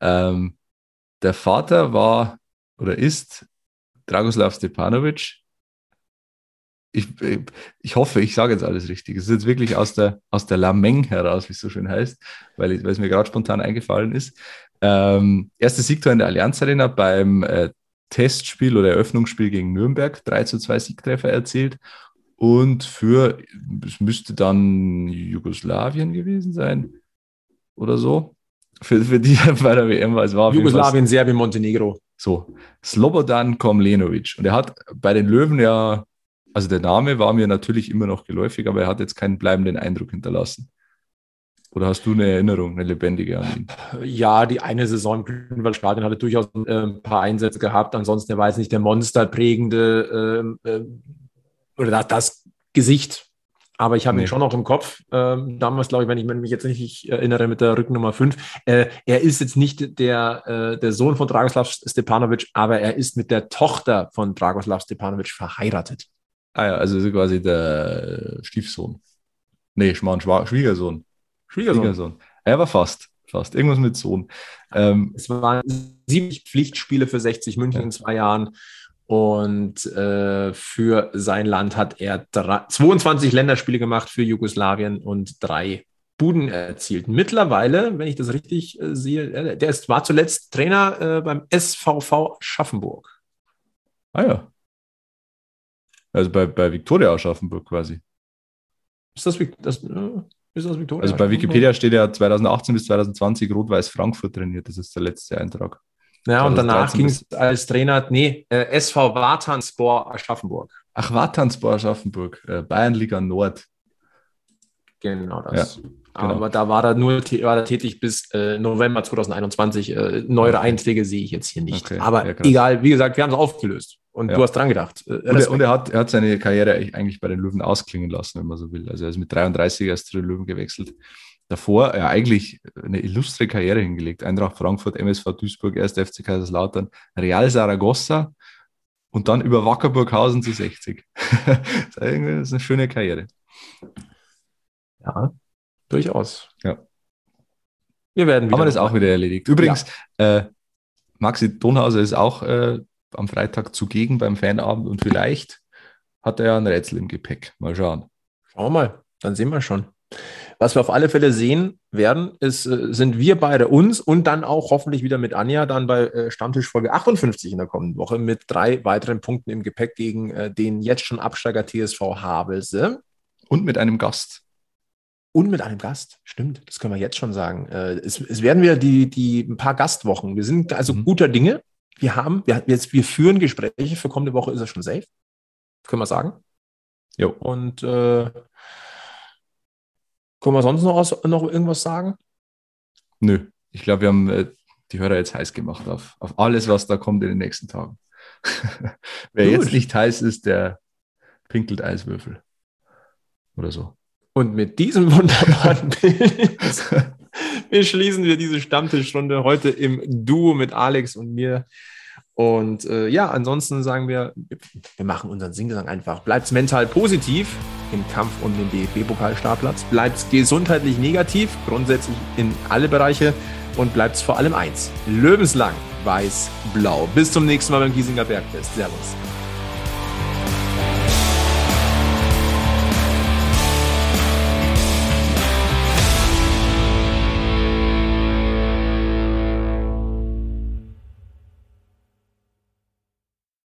Ähm, der Vater war oder ist Dragoslav Stepanovic. Ich, ich hoffe, ich sage jetzt alles richtig. Es ist jetzt wirklich aus der, aus der Lameng heraus, wie es so schön heißt, weil, ich, weil es mir gerade spontan eingefallen ist. Ähm, erstes Siegtor in der Allianz Arena beim äh, Testspiel oder Eröffnungsspiel gegen Nürnberg, 3 zu 2 Siegtreffer erzielt. Und für, es müsste dann Jugoslawien gewesen sein oder so für, für die [LAUGHS] bei der WM war. Es war Jugoslawien, Serbien, Montenegro. So, Slobodan Komlenovic. Und er hat bei den Löwen ja, also der Name war mir natürlich immer noch geläufig, aber er hat jetzt keinen bleibenden Eindruck hinterlassen. Oder hast du eine Erinnerung, eine lebendige an ihn? Ja, die eine Saison im Grünwaldstadion hatte durchaus äh, ein paar Einsätze gehabt. Ansonsten, er war jetzt nicht der monsterprägende äh, oder das, das Gesicht aber ich habe nee. ihn schon noch im Kopf. Ähm, damals, glaube ich, wenn ich mich jetzt nicht erinnere, mit der Rücknummer 5. Äh, er ist jetzt nicht der, äh, der Sohn von Dragoslav Stepanovic, aber er ist mit der Tochter von Dragoslav Stepanovic verheiratet. Ah ja, also quasi der Stiefsohn. Nee, Schmarrn, Schwiegersohn. Schwiegersohn. Schwiegersohn. Er war fast. Fast. Irgendwas mit Sohn. Ähm, es waren sieben Pflichtspiele für 60 München ja. in zwei Jahren. Und äh, für sein Land hat er drei, 22 Länderspiele gemacht für Jugoslawien und drei Buden erzielt. Mittlerweile, wenn ich das richtig äh, sehe, äh, der ist, war zuletzt Trainer äh, beim SVV Schaffenburg. Ah ja. Also bei, bei Viktoria Aschaffenburg quasi. Ist das, das, ist das Viktoria? Also bei Wikipedia steht ja 2018 bis 2020 Rot-Weiß Frankfurt trainiert. Das ist der letzte Eintrag. Ja, und danach ging es als Trainer, nee, äh, SV Watanspor Aschaffenburg. Ach, Watanspor Aschaffenburg, äh, Bayernliga Nord. Genau das. Ja, genau. Aber da war er nur war er tätig bis äh, November 2021. Äh, neuere okay. Einträge sehe ich jetzt hier nicht. Okay. Aber ja, egal, wie gesagt, wir haben es aufgelöst. Und ja. du hast dran gedacht. Äh, und, er, und er, hat, er hat seine Karriere eigentlich bei den Löwen ausklingen lassen, wenn man so will. Also er ist mit 33 erst zu den Löwen gewechselt davor ja eigentlich eine illustre Karriere hingelegt. Eintracht Frankfurt, MSV Duisburg, 1. FC Kaiserslautern, Real Saragossa und dann über Wackerburghausen zu 60. [LAUGHS] das ist eine schöne Karriere. Ja, durchaus. Ja. Wir werden Haben wir das auch wieder erledigt. Übrigens, ja. äh, Maxi Donhauser ist auch äh, am Freitag zugegen beim Fanabend und vielleicht hat er ja ein Rätsel im Gepäck. Mal schauen. Schauen wir mal, dann sehen wir schon. Was wir auf alle Fälle sehen werden, ist, äh, sind wir beide uns und dann auch hoffentlich wieder mit Anja dann bei äh, Stammtisch Folge 58 in der kommenden Woche mit drei weiteren Punkten im Gepäck gegen äh, den jetzt schon Absteiger TSV Havelse. Und mit einem Gast. Und mit einem Gast, stimmt, das können wir jetzt schon sagen. Es, es werden wir die, die ein paar Gastwochen. Wir sind also mhm. guter Dinge. Wir haben, wir, jetzt, wir führen Gespräche. Für kommende Woche ist er schon safe. Können wir sagen. Jo. Und äh, können wir sonst noch, aus, noch irgendwas sagen? Nö, ich glaube, wir haben äh, die Hörer jetzt heiß gemacht auf, auf alles, was da kommt in den nächsten Tagen. [LAUGHS] Wer Gut. jetzt nicht heiß ist, der pinkelt Eiswürfel. Oder so. Und mit diesem wunderbaren [LAUGHS] Bild beschließen wir diese Stammtischrunde heute im Duo mit Alex und mir. Und äh, ja, ansonsten sagen wir, wir machen unseren Singgesang einfach. Bleibt mental positiv im Kampf um den DFB-Pokalstartplatz. Bleibt gesundheitlich negativ, grundsätzlich in alle Bereiche. Und bleibt vor allem eins: Löwenslang, weiß-blau. Bis zum nächsten Mal beim Giesinger Bergfest. Servus.